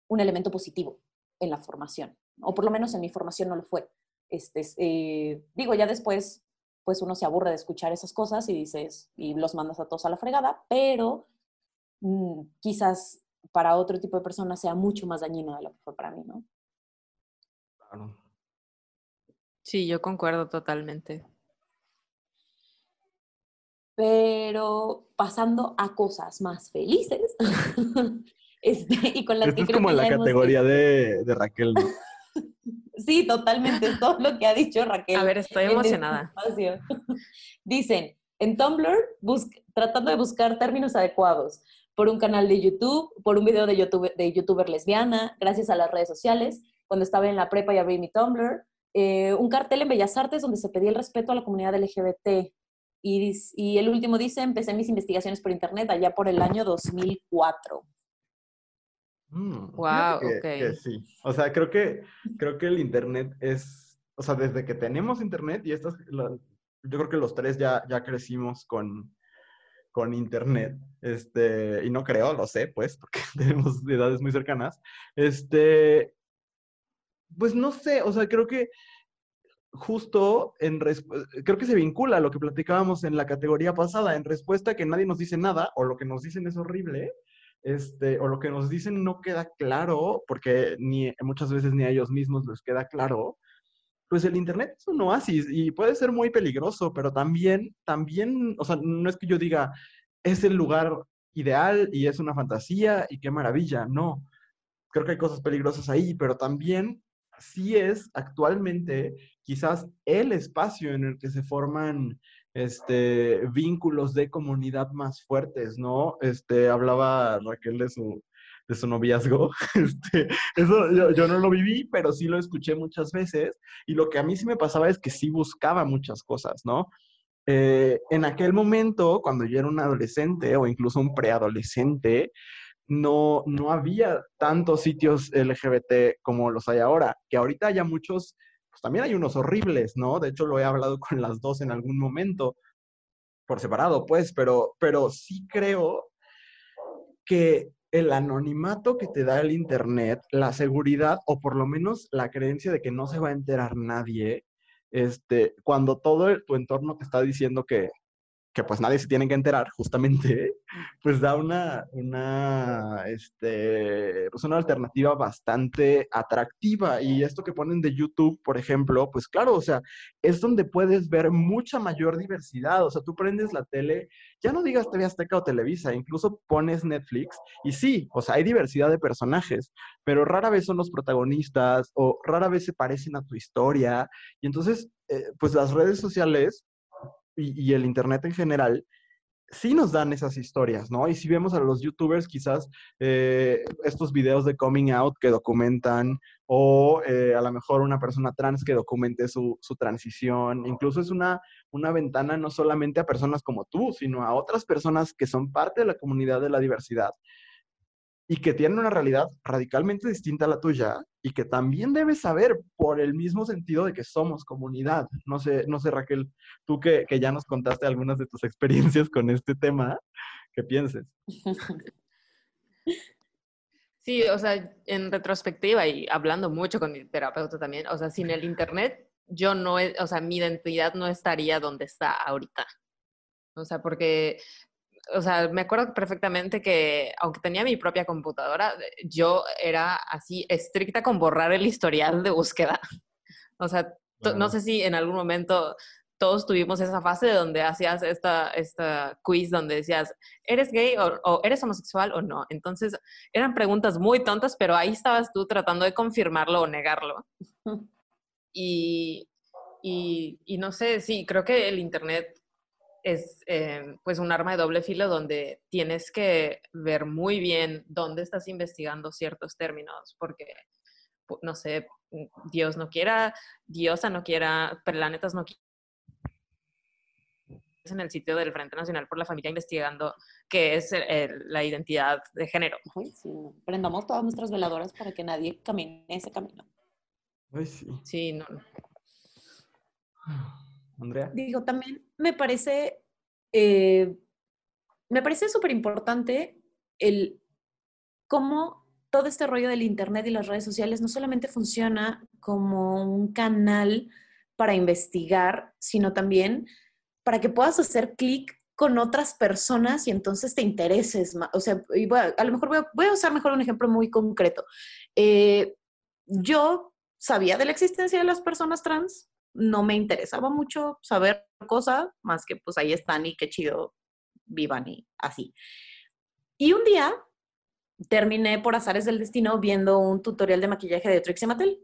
Speaker 2: elemento positivo en la formación, o por lo menos en mi formación no lo fue. Este, eh, digo, ya después, pues uno se aburre de escuchar esas cosas y dices, y los mandas a todos a la fregada, pero mm, quizás para otro tipo de personas sea mucho más dañino de lo que fue para mí, ¿no?
Speaker 1: Claro.
Speaker 3: Sí, yo concuerdo totalmente.
Speaker 2: Pero pasando a cosas más felices, este, y con las
Speaker 1: Esto es como en la categoría de, de, Raquel, ¿no?
Speaker 2: sí, totalmente, todo lo que ha dicho Raquel.
Speaker 3: A ver, estoy este emocionada.
Speaker 2: Dicen, en Tumblr, tratando de buscar términos adecuados, por un canal de YouTube, por un video de, YouTube, de youtuber lesbiana, gracias a las redes sociales, cuando estaba en la prepa y abrí mi Tumblr, eh, un cartel en Bellas Artes donde se pedía el respeto a la comunidad LGBT. Y, y, el último dice, empecé mis investigaciones por internet allá por el año 2004.
Speaker 3: wow,
Speaker 1: mm,
Speaker 3: ok.
Speaker 1: sí. O sea, creo que, creo que el Internet es, o sea, desde que tenemos Internet y estas, yo creo que los tres ya, ya crecimos con, con Internet, este, y no creo, lo sé, pues, porque tenemos edades muy cercanas, este, pues no sé, o sea, creo que justo en creo que se vincula a lo que platicábamos en la categoría pasada, en respuesta que nadie nos dice nada, o lo que nos dicen es horrible, este, o lo que nos dicen no queda claro, porque ni, muchas veces ni a ellos mismos les queda claro, pues el Internet es un oasis y puede ser muy peligroso, pero también, también, o sea, no es que yo diga, es el lugar ideal y es una fantasía y qué maravilla, no. Creo que hay cosas peligrosas ahí, pero también sí es actualmente quizás el espacio en el que se forman este, vínculos de comunidad más fuertes, ¿no? Este, hablaba Raquel de su, de su noviazgo. Este, eso yo, no lo viví, pero sí lo escuché muchas veces. Y lo que a mí sí me pasaba es que sí buscaba muchas cosas, ¿no? Eh, en aquel momento, cuando yo era un adolescente o incluso un preadolescente, no, no había tantos sitios LGBT como los hay ahora, que ahorita haya muchos, pues también hay unos horribles, ¿no? De hecho, lo he hablado con las dos en algún momento, por separado, pues, pero, pero sí creo que el anonimato que te da el Internet, la seguridad o por lo menos la creencia de que no se va a enterar nadie, este, cuando todo tu entorno te está diciendo que, que pues nadie se tiene que enterar, justamente, pues da una, una, este, pues una alternativa bastante atractiva. Y esto que ponen de YouTube, por ejemplo, pues claro, o sea, es donde puedes ver mucha mayor diversidad. O sea, tú prendes la tele, ya no digas TV Azteca o Televisa, incluso pones Netflix y sí, o sea, hay diversidad de personajes, pero rara vez son los protagonistas o rara vez se parecen a tu historia. Y entonces, eh, pues las redes sociales y, el Internet en general, sí nos dan esas historias, ¿no? Y si vemos a los youtubers, quizás eh, estos videos de coming out que documentan, o eh, a lo mejor una persona trans que documente su, su, transición, incluso es una, una ventana no solamente a personas como tú, sino a otras personas que son parte de la comunidad de la diversidad y que tienen una realidad radicalmente distinta a la tuya y que también debes saber por el mismo sentido de que somos comunidad. No sé, no sé Raquel, tú que, que ya nos contaste algunas de tus experiencias con este tema, ¿qué pienses?
Speaker 3: Sí, o sea, en retrospectiva y hablando mucho con mi terapeuta también, o sea, sin el Internet, yo no, o sea, mi identidad no estaría donde está ahorita. O sea, porque o sea, me acuerdo perfectamente que aunque tenía mi propia computadora, yo era así estricta con borrar el historial de búsqueda. O sea, no sé si en algún momento todos tuvimos esa fase donde hacías esta, esta quiz donde decías, ¿eres gay o, eres homosexual o no? Entonces, eran preguntas muy tontas, pero ahí estabas tú tratando de confirmarlo o negarlo. Y, y, y no sé, sí, creo que el Internet es eh, pues un arma de doble filo donde tienes que ver muy bien dónde estás investigando ciertos términos, porque, no sé, Dios no quiera, Diosa no quiera, planetas no quiera en el sitio del Frente Nacional por la Familia investigando qué es la identidad de género.
Speaker 2: sí. Prendamos todas nuestras veladoras para que nadie camine ese camino.
Speaker 1: Ay, sí.
Speaker 3: Sí, no.
Speaker 1: Andrea.
Speaker 2: Digo, también me parece, eh, me parece súper importante el cómo todo este rollo del Internet y las redes sociales no solamente funciona como un canal para investigar, sino también para que puedas hacer clic con otras personas y entonces te intereses más. O sea, a, lo mejor voy a, usar mejor un ejemplo muy concreto. Eh, yo sabía de la existencia de las personas trans, no me interesaba mucho saber cosas, más que pues ahí están y qué chido vivan y así. Y un día terminé por azares del destino viendo un tutorial de maquillaje de Trixie Mattel.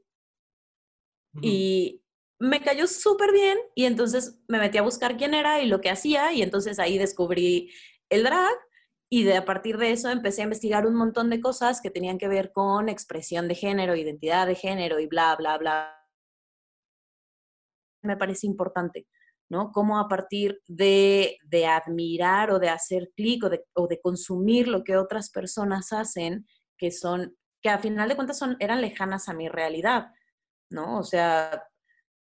Speaker 2: Y me cayó súper bien y entonces me metí a buscar quién era y lo que hacía y entonces ahí descubrí el drag y de a partir de eso empecé a investigar un montón de cosas que tenían que ver con expresión de género, identidad de género y bla, bla, bla, me parece importante, ¿no? Cómo a partir de, admirar o de hacer clic o de, consumir lo que otras personas hacen, que son que a final de cuentas son, eran lejanas a mi realidad, ¿no? O sea,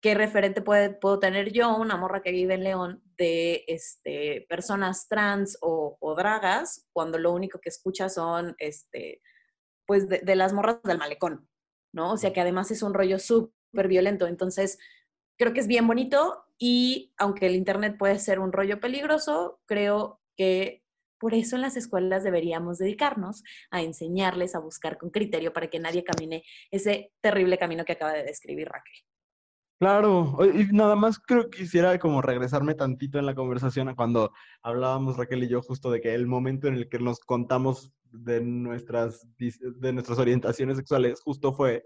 Speaker 2: ¿qué referente puede, puedo tener yo, una morra que vive en León, de este, personas trans o, dragas, cuando lo único que escucha son, este, pues, de, de, las morras del malecón, ¿no? O sea, que además es un rollo súper violento. Entonces, creo que es bien bonito y aunque el Internet puede ser un rollo peligroso, creo que por eso en las escuelas deberíamos dedicarnos a enseñarles a buscar con criterio para que nadie camine ese terrible camino que acaba de describir Raquel.
Speaker 1: Claro, y nada más creo que quisiera como regresarme tantito en la conversación a cuando hablábamos Raquel y yo justo de que el momento en el que nos contamos de nuestras, de nuestras orientaciones sexuales justo fue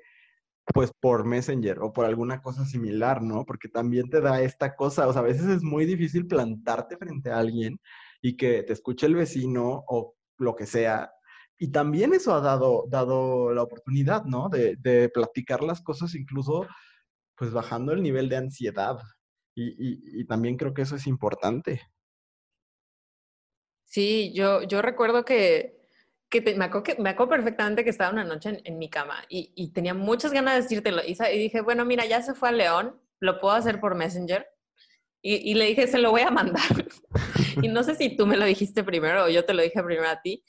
Speaker 1: pues por Messenger o por alguna cosa similar, ¿no? Porque también te da esta cosa, o sea, a veces es muy difícil plantarte frente a alguien y que te escuche el vecino o lo que sea. Y también eso ha dado, dado la oportunidad, ¿no? De, platicar las cosas incluso pues bajando el nivel de ansiedad. Y, también creo que eso es importante.
Speaker 3: Sí, yo, yo recuerdo que, me, acuerdo perfectamente que estaba una noche en, mi cama y, tenía muchas ganas de decírtelo. Y, y, dije, bueno, mira, ya se fue a León, lo puedo hacer por Messenger. Y, le dije, se lo voy a mandar. y no sé si tú me lo dijiste primero o yo te lo dije primero a ti.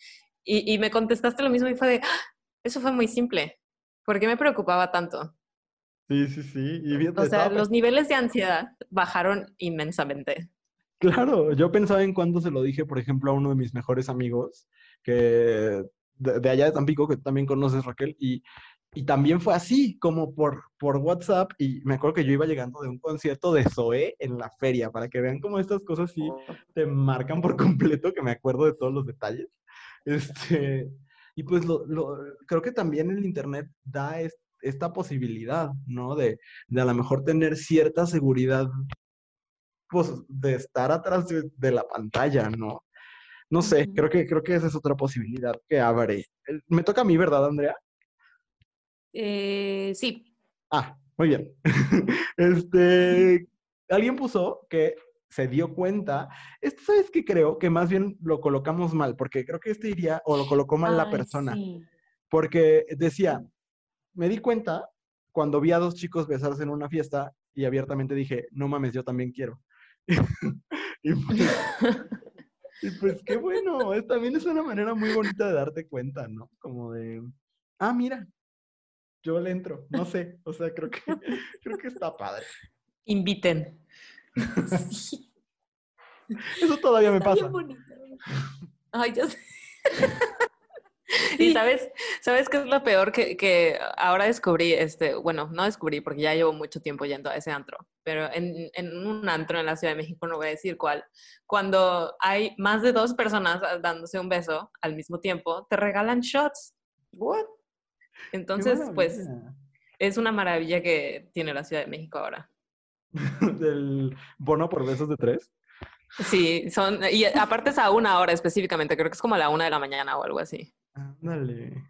Speaker 3: Y, me contestaste lo mismo y fue de, ¡Ah! eso fue muy simple. ¿Por qué me preocupaba tanto?
Speaker 1: Sí, sí, sí. Y
Speaker 3: o sea, los niveles de ansiedad bajaron inmensamente.
Speaker 1: Claro, yo pensaba en cuando se lo dije, por ejemplo, a uno de mis mejores amigos, que de, allá de Tampico, que también conoces, Raquel, y, y también fue así, como por, por WhatsApp, y me acuerdo que yo iba llegando de un concierto de Zoé en la feria, para que vean cómo estas cosas sí oh. te marcan por completo, que me acuerdo de todos los detalles. Este, y pues lo, lo, creo que también el Internet da esta posibilidad, ¿no? De, de a lo mejor tener cierta seguridad, pues, de estar atrás de, la pantalla, ¿no? No sé, creo que, creo que esa es otra posibilidad que abre. Me toca a mí, ¿verdad, Andrea?
Speaker 2: Eh, sí.
Speaker 1: Ah, muy bien. este, alguien puso que se dio cuenta. Esto, ¿sabes qué creo? Que más bien lo colocamos mal, porque creo que este iría, o lo colocó mal la persona. Porque decía, me di cuenta cuando vi a dos chicos besarse en una fiesta y abiertamente dije, no mames, yo también quiero. Pues, y, pues, qué bueno, también es una manera muy bonita de darte cuenta, ¿no? Como de, ah, mira, yo le entro, no sé, o sea, creo que, creo que está padre.
Speaker 3: Inviten.
Speaker 1: Eso todavía me pasa.
Speaker 2: Ay, yo sé.
Speaker 3: Y sabes, ¿sabes qué es lo peor? Que, que, ahora descubrí, este, bueno, no descubrí porque ya llevo mucho tiempo yendo a ese antro, pero en, en, un antro en la Ciudad de México, no voy a decir cuál, cuando hay más de dos personas dándose un beso al mismo tiempo, te regalan shots. ¿What? Entonces, pues, es una maravilla que tiene la Ciudad de México ahora.
Speaker 1: ¿Del bono por besos de tres?
Speaker 3: Sí, son, y aparte es a una hora específicamente, creo que es como a la una de la mañana o algo así.
Speaker 1: Ándale.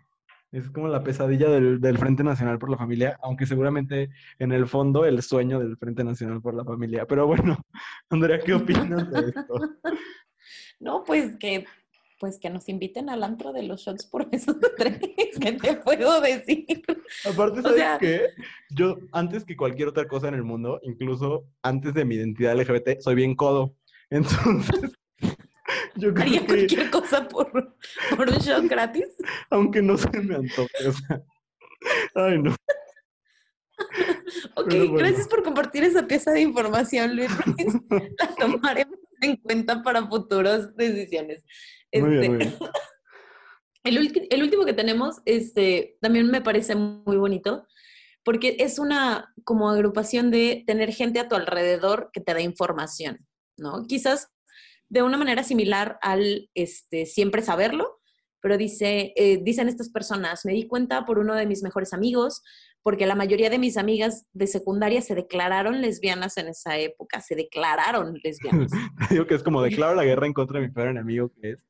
Speaker 1: Es como la pesadilla del, del, Frente Nacional por la Familia, aunque seguramente en el fondo el sueño del Frente Nacional por la Familia. Pero bueno, Andrea, ¿qué opinas de esto?
Speaker 2: No, pues que, pues que nos inviten al antro de los shots por esos tres, ¿qué te puedo decir?
Speaker 1: Aparte, ¿sabes qué? Yo, antes que cualquier otra cosa en el mundo, incluso antes de mi identidad LGBT, soy bien codo. Entonces,
Speaker 2: yo Haría cualquier cosa por, por un shot gratis.
Speaker 1: Aunque no se me antoje, o sea. Ay, no.
Speaker 2: Ok, gracias por compartir esa pieza de información, Luis. La tomaremos en cuenta para futuras decisiones. Este, el, el, último que tenemos, este, también me parece muy bonito, porque es una como agrupación de tener gente a tu alrededor que te da información, ¿no? Quizás de una manera similar al este, siempre saberlo, pero dice, eh, dicen estas personas, me di cuenta por uno de mis mejores amigos, porque la mayoría de mis amigas de secundaria se declararon lesbianas en esa época, se declararon lesbianas.
Speaker 1: Digo que es como declaro la guerra en contra de mi peor enemigo, que es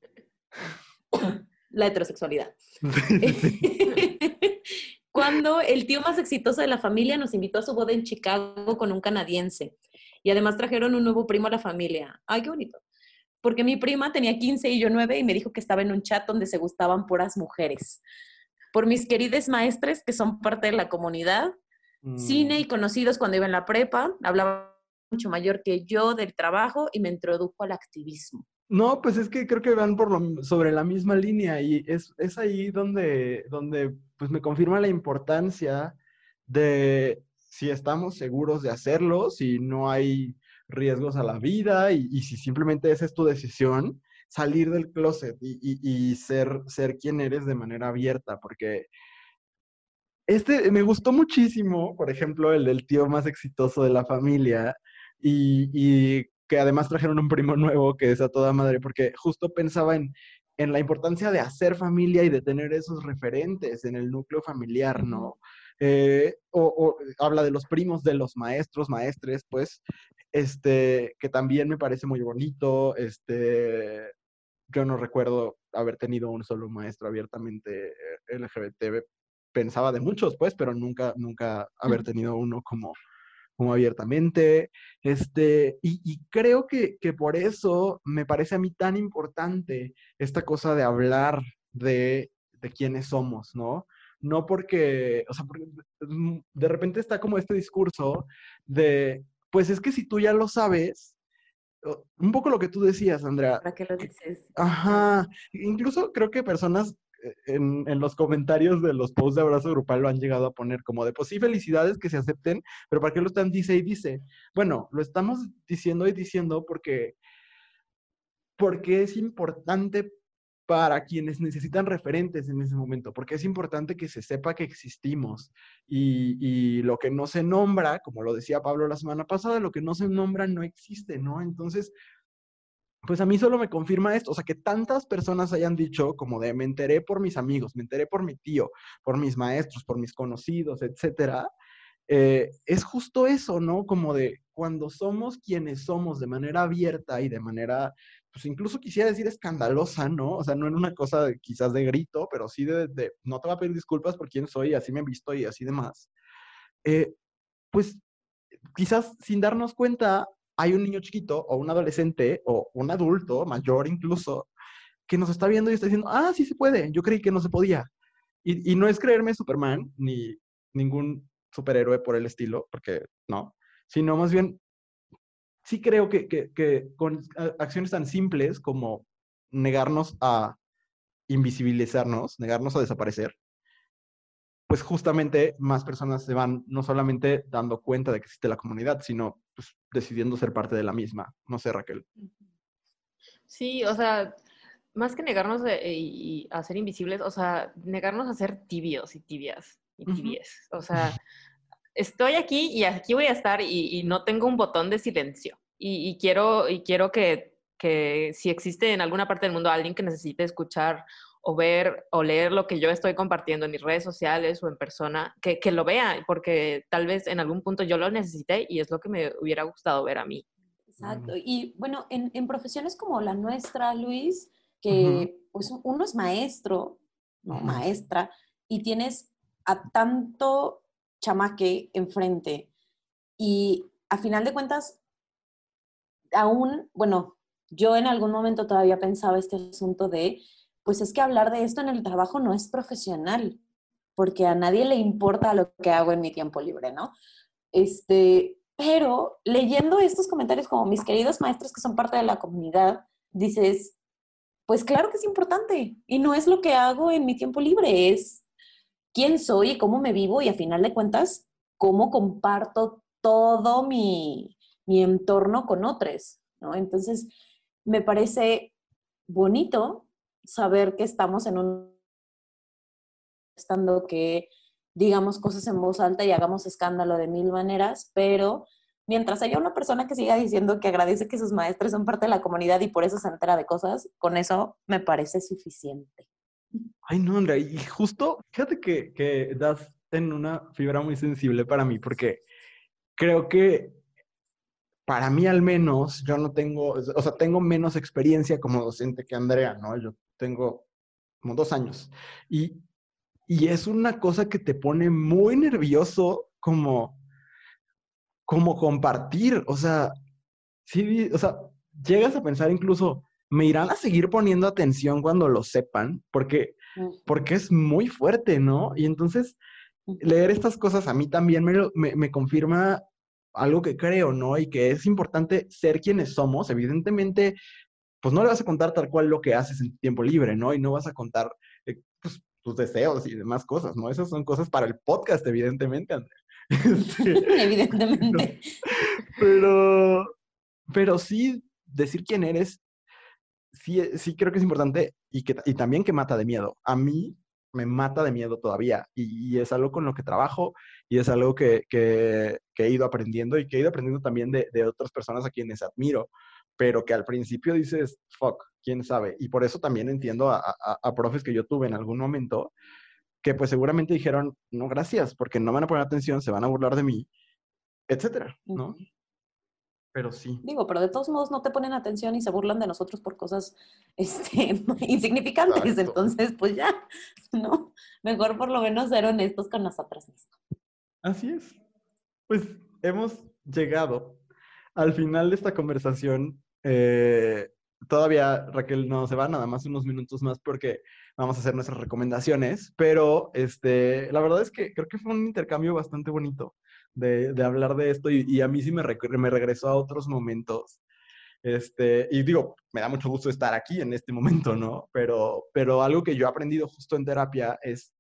Speaker 2: la heterosexualidad. Cuando el tío más exitoso de la familia nos invitó a su boda en Chicago con un canadiense. Y además trajeron un nuevo primo a la familia. Ay, qué bonito porque mi prima tenía 15 y yo 9 y me dijo que estaba en un chat donde se gustaban puras mujeres. por mis queridos maestres que son parte de la comunidad, cine y mm. conocidos cuando iba en la prepa, hablaba mucho mayor que yo del trabajo y me introdujo al activismo.
Speaker 1: No, pues es que creo que van por lo, sobre la misma línea y es, es ahí donde, donde pues me confirma la importancia de si estamos seguros de hacerlo, si no hay riesgos a la vida y, si simplemente esa es tu decisión, salir del closet y, ser, ser quien eres de manera abierta, porque este me gustó muchísimo, por ejemplo, el del tío más exitoso de la familia y, que además trajeron un primo nuevo que es a toda madre, porque justo pensaba en, en la importancia de hacer familia y de tener esos referentes en el núcleo familiar, ¿no? Eh, o, habla de los primos de los maestros, maestres, pues, este, que también me parece muy bonito, este, yo no recuerdo haber tenido un solo maestro abiertamente eh, LGBT, pensaba de muchos, pues, pero nunca, nunca haber tenido uno como, como abiertamente, este, y, creo que, que, por eso me parece a mí tan importante esta cosa de hablar de, de quiénes somos, ¿no? No porque, o sea, porque mm, de repente está como este discurso de, pues es que si tú ya lo sabes, un poco lo que tú decías, Andrea.
Speaker 2: ¿Para qué lo dices?
Speaker 1: Ajá. Incluso creo que personas eh, en, en, los comentarios de los posts de abrazo grupal lo han llegado a poner como de, pues sí, felicidades que se acepten, pero ¿para qué lo están dice y dice? Bueno, lo estamos diciendo y diciendo porque, porque es importante para quienes necesitan referentes en ese momento, porque es importante que se sepa que existimos y, lo que no se nombra, como lo decía Pablo la semana pasada, lo que no se nombra no existe, ¿no? Entonces, pues a mí solo me confirma esto, o sea, que tantas personas hayan dicho como de me enteré por mis amigos, me enteré por mi tío, por mis maestros, por mis conocidos, etcétera, eh, es justo eso, ¿no? Como de cuando somos quienes somos de manera abierta y de manera pues incluso quisiera decir escandalosa, ¿no? O sea, no en una cosa quizás de grito, pero sí de, no te voy a pedir disculpas por quién soy, así me he visto y así demás. Eh, pues quizás sin darnos cuenta, hay un niño chiquito o un adolescente o un adulto mayor incluso que nos está viendo y está diciendo, ah, sí se puede, yo creí que no se podía. Y, y no es creerme Superman ni ningún superhéroe por el estilo, porque no, sino más bien sí creo que, con acciones tan simples como negarnos a invisibilizarnos, negarnos a desaparecer, pues justamente más personas se van no solamente dando cuenta de que existe la comunidad, sino pues, decidiendo ser parte de la misma. No sé, Raquel.
Speaker 3: Sí, o sea, más que negarnos y a ser invisibles, o sea, negarnos a ser tibios y tibias y tibies. O sea, estoy aquí y aquí voy a estar y, no tengo un botón de silencio. Y, quiero, y quiero que, que, si existe en alguna parte del mundo alguien que necesite escuchar o ver o leer lo que yo estoy compartiendo en mis redes sociales o en persona, que, que lo vea, porque tal vez en algún punto yo lo necesité y es lo que me hubiera gustado ver a mí.
Speaker 2: Exacto. Y bueno, en, en profesiones como la nuestra, Luis, que pues uno es maestro, no maestra, y tienes a tanto chamaque enfrente. Y a final de cuentas, aún, bueno, yo en algún momento todavía pensaba este asunto de, pues es que hablar de esto en el trabajo no es profesional, porque a nadie le importa lo que hago en mi tiempo libre, ¿no? Este, pero leyendo estos comentarios como mis queridos maestros que son parte de la comunidad, dices, pues claro que es importante y no es lo que hago en mi tiempo libre, es quién soy y cómo me vivo y a final de cuentas, cómo comparto todo mi, entorno con otros, ¿no? Entonces, me parece bonito saber que estamos en un estando que digamos cosas en voz alta y hagamos escándalo de mil maneras, pero mientras haya una persona que siga diciendo que agradece que sus maestros son parte de la comunidad y por eso se entera de cosas, con eso me parece suficiente.
Speaker 1: Ay, no, Andrea, y justo, fíjate que, que das en una fibra muy sensible para mí, porque creo que para mí al menos, yo no tengo, o sea, tengo menos experiencia como docente que Andrea, ¿no? Yo tengo como dos años. Y, y es una cosa que te pone muy nervioso como, como compartir, o sea, sí, o sea, llegas a pensar incluso, ¿me irán a seguir poniendo atención cuando lo sepan? Porque porque es muy fuerte, ¿no? Y entonces leer estas cosas a mí también me, me, me confirma algo que creo, ¿no? Y que es importante ser quienes somos. Evidentemente, pues no le vas a contar tal cual lo que haces en tu tiempo libre, ¿no? Y no vas a contar eh, pues, tus deseos y demás cosas, ¿no? Esas son cosas para el podcast, evidentemente, Andrea.
Speaker 2: evidentemente.
Speaker 1: Pero, pero sí decir quién eres, sí, sí creo que es importante y, que, y también que mata de miedo. A mí me mata de miedo todavía y, es algo con lo que trabajo y es algo que, que, he ido aprendiendo y que he ido aprendiendo también de, de otras personas a quienes admiro pero que al principio dices, fuck, quién sabe. Y por eso también entiendo a, a, profes que yo tuve en algún momento que pues seguramente dijeron, no, gracias, porque no van a poner atención, se van a burlar de mí, etcétera, ¿no? Pero sí.
Speaker 2: Digo, pero de todos modos no te ponen atención y se burlan de nosotros por cosas este, insignificantes. Entonces, pues ya, ¿no? Mejor por lo menos ser honestos con nosotros mismos.
Speaker 1: Así es. Pues hemos llegado al final de esta conversación, eh, todavía Raquel no se va, nada más unos minutos más porque vamos a hacer nuestras recomendaciones, pero este, la verdad es que creo que fue un intercambio bastante bonito de, hablar de esto y, a mí sí me, me regresó a otros momentos. Este, y digo, me da mucho gusto estar aquí en este momento, ¿no? Pero, pero algo que yo he aprendido justo en terapia es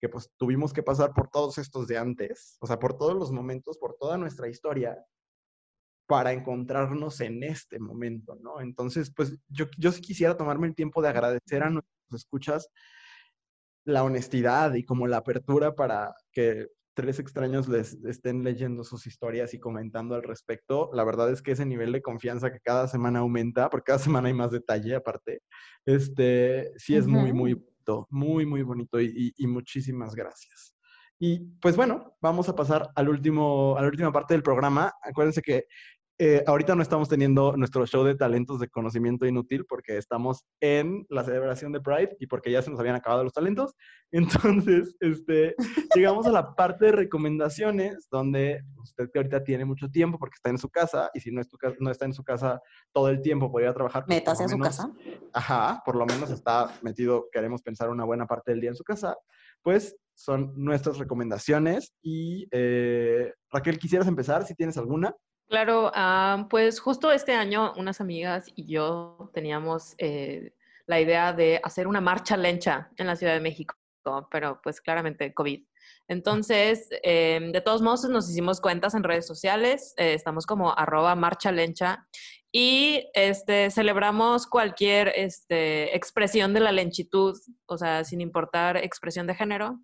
Speaker 1: que pues tuvimos que pasar por todos estos de antes, o sea, por todos los momentos, por toda nuestra historia, para encontrarnos en este momento, ¿no? Entonces, pues yo, yo quisiera tomarme el tiempo de agradecer a nuestros escuchas la honestidad y como la apertura para que tres extraños les estén leyendo sus historias y comentando al respecto. La verdad es que ese nivel de confianza que cada semana aumenta, porque cada semana hay más detalle aparte, este, sí es muy, muy bonito, muy, muy bonito y, y, muchísimas gracias. Y pues bueno, vamos a pasar al último, a la última parte del programa. Acuérdense que eh, ahorita no estamos teniendo nuestro show de talentos de conocimiento inútil porque estamos en la celebración de Pride y porque ya se nos habían acabado los talentos. Entonces, este, llegamos a la parte de recomendaciones donde usted que ahorita tiene mucho tiempo porque está en su casa y si no, es no está en su casa todo el tiempo, podría trabajar.
Speaker 2: Pues, ¿Metas en su casa?
Speaker 1: Ajá, por lo menos está metido, queremos pensar una buena parte del día en su casa. Pues son nuestras recomendaciones y eh, Raquel, ¿quisieras empezar si tienes alguna?
Speaker 3: Claro, ah, pues justo este año unas amigas y yo teníamos eh, la idea de hacer una marcha lencha en la Ciudad de México, pero pues claramente COVID. Entonces, em, de todos modos, nos hicimos cuentas en redes sociales, eh, estamos como arroba marcha lencha y este, celebramos cualquier este, expresión de la lenchitud, o sea, sin importar expresión de género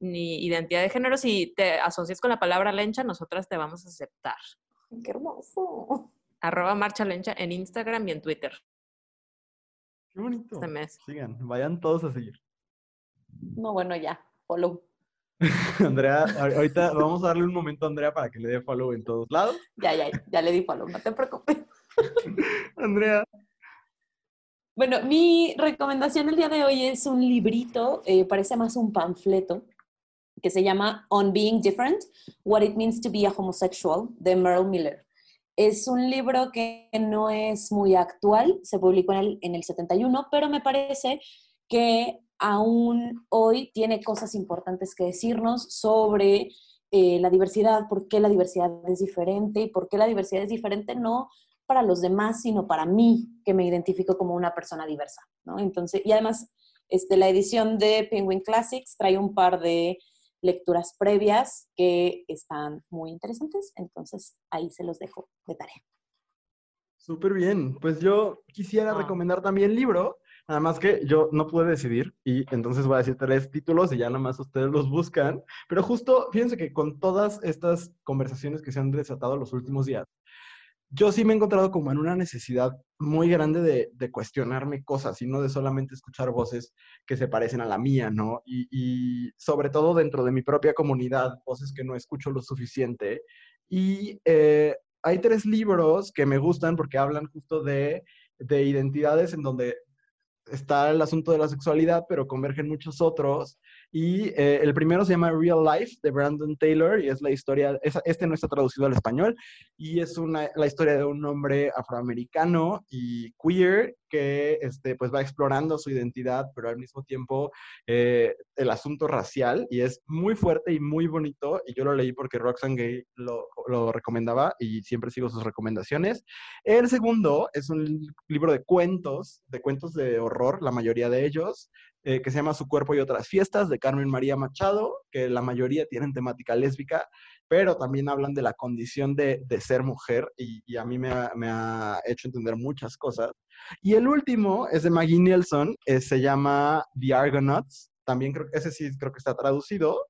Speaker 3: ni identidad de género, si te asocias con la palabra lencha, nosotras te vamos a aceptar.
Speaker 2: ¡Qué hermoso!
Speaker 3: Arroba Marcha Lencha en Instagram y en Twitter.
Speaker 1: Qué bonito. Este mes. Sigan, vayan todos a seguir.
Speaker 2: No, bueno, ya, follow.
Speaker 1: Andrea, ahorita vamos a darle un momento a Andrea para que le dé follow en todos lados.
Speaker 2: Ya, ya, ya le di follow, no te preocupes.
Speaker 1: Andrea.
Speaker 2: Bueno, mi recomendación el día de hoy es un librito, eh, parece más un panfleto, que se llama On Being Different, What It Means to Be a Homosexual, de Merle Miller. Es un libro que no es muy actual, se publicó en el, en el 71, pero me parece que aún hoy tiene cosas importantes que decirnos sobre eh, la diversidad, por qué la diversidad es diferente y por qué la diversidad es diferente no para los demás, sino para mí, que me identifico como una persona diversa, ¿no? Entonces, y además, este, la edición de Penguin Classics trae un par de lecturas previas que están muy interesantes, entonces ahí se los dejo de tarea.
Speaker 1: Súper bien, pues yo quisiera ah. recomendar también el libro, nada más que yo no pude decidir y entonces voy a decir tres títulos y ya nada más ustedes los buscan, pero justo fíjense que con todas estas conversaciones que se han desatado los últimos días, yo sí me he encontrado como en una necesidad muy grande de, cuestionarme cosas y no de solamente escuchar voces que se parecen a la mía, ¿no? Y, sobre todo dentro de mi propia comunidad, voces que no escucho lo suficiente. Y eh, hay tres libros que me gustan porque hablan justo de, de identidades en donde está el asunto de la sexualidad, pero convergen muchos otros. Y eh, el primero se llama Real Life de Brandon Taylor y es la historia, este no está traducido al español, y es una, la historia de un hombre afroamericano y queer que este, pues va explorando su identidad, pero al mismo tiempo eh, el asunto racial, y es muy fuerte y muy bonito, y yo lo leí porque Roxanne Gay lo, lo recomendaba y siempre sigo sus recomendaciones. El segundo es un libro de cuentos, de cuentos de horror, la mayoría de ellos, eh, que se llama Su cuerpo y otras fiestas, de Carmen María Machado, que la mayoría tienen temática lésbica, pero también hablan de la condición de, ser mujer y, a mí me ha, hecho entender muchas cosas. Y el último es de Maggie Nielsen, eh, se llama The Argonauts, también creo que ese sí creo que está traducido,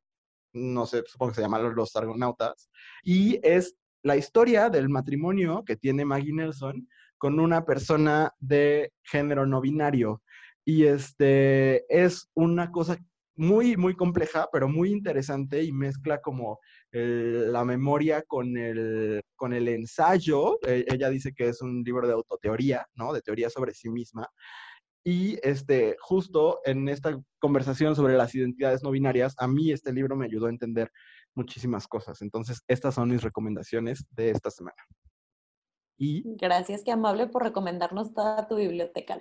Speaker 1: no sé, supongo que se llama Los Argonautas, y es la historia del matrimonio que tiene Maggie Nelson con una persona de género no binario. Y este es una cosa muy, muy compleja, pero muy interesante y mezcla como la memoria con el, con el ensayo. E, ella dice que es un libro de autoteoría, ¿no? De teoría sobre sí misma. Y este, justo en esta conversación sobre las identidades no binarias, a mí este libro me ayudó a entender muchísimas cosas. Entonces, estas son mis recomendaciones de esta semana.
Speaker 2: Y... Gracias, qué amable por recomendarnos toda tu biblioteca.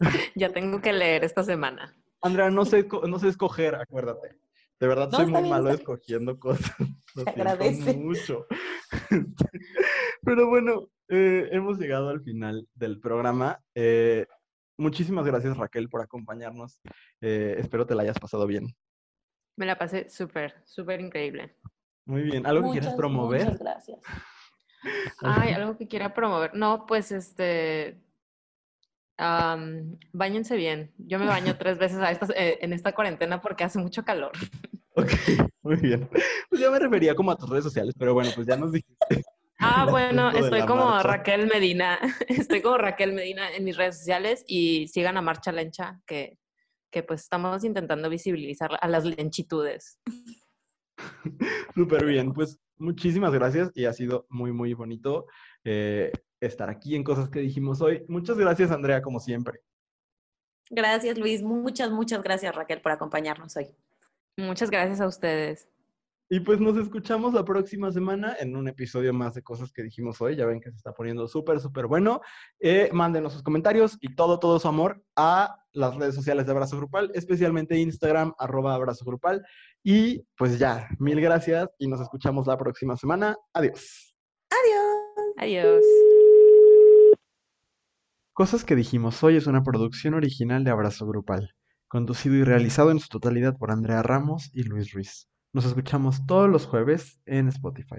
Speaker 3: ya tengo que leer esta semana.
Speaker 1: Andrea, no sé, no sé escoger, acuérdate. De verdad soy muy malo escogiendo cosas. Lo Te agradece. mucho. Pero bueno, eh, hemos llegado al final del programa. Eh, muchísimas gracias Raquel por acompañarnos. Eh, espero te la hayas pasado bien.
Speaker 3: Me la pasé súper, súper increíble.
Speaker 1: Muy bien. ¿Algo que quieras promover?
Speaker 2: Muchas gracias.
Speaker 3: Ay, algo que quiera promover. No, pues este, Um, báñense bien. Yo me baño tres veces a estas, eh, en esta cuarentena porque hace mucho calor.
Speaker 1: Ok, muy bien. Pues yo me refería como a tus redes sociales, pero bueno, pues ya nos dijiste.
Speaker 3: Ah, bueno, estoy como Raquel Medina. Estoy como Raquel Medina en mis redes sociales y sigan a Marcha Lencha, que, que pues estamos intentando visibilizar a las lenchitudes.
Speaker 1: Súper bien, pues muchísimas gracias y ha sido muy, muy bonito. Eh, estar aquí en cosas que dijimos hoy. Muchas gracias, Andrea, como siempre.
Speaker 2: Gracias, Luis. Muchas, muchas gracias, Raquel, por acompañarnos hoy.
Speaker 3: Muchas gracias a ustedes.
Speaker 1: Y pues nos escuchamos la próxima semana en un episodio más de cosas que dijimos hoy. Ya ven que se está poniendo súper, súper bueno. Eh, mándenos sus comentarios y todo, todo su amor a las redes sociales de Abrazo Grupal, especialmente Instagram, arroba Abrazo Grupal. Y pues ya, mil gracias y nos escuchamos la próxima semana. Adiós.
Speaker 2: Adiós.
Speaker 3: Adiós.
Speaker 1: Cosas que dijimos hoy es una producción original de Abrazo Grupal, conducido y realizado en su totalidad por Andrea Ramos y Luis Ruiz. Nos escuchamos todos los jueves en Spotify.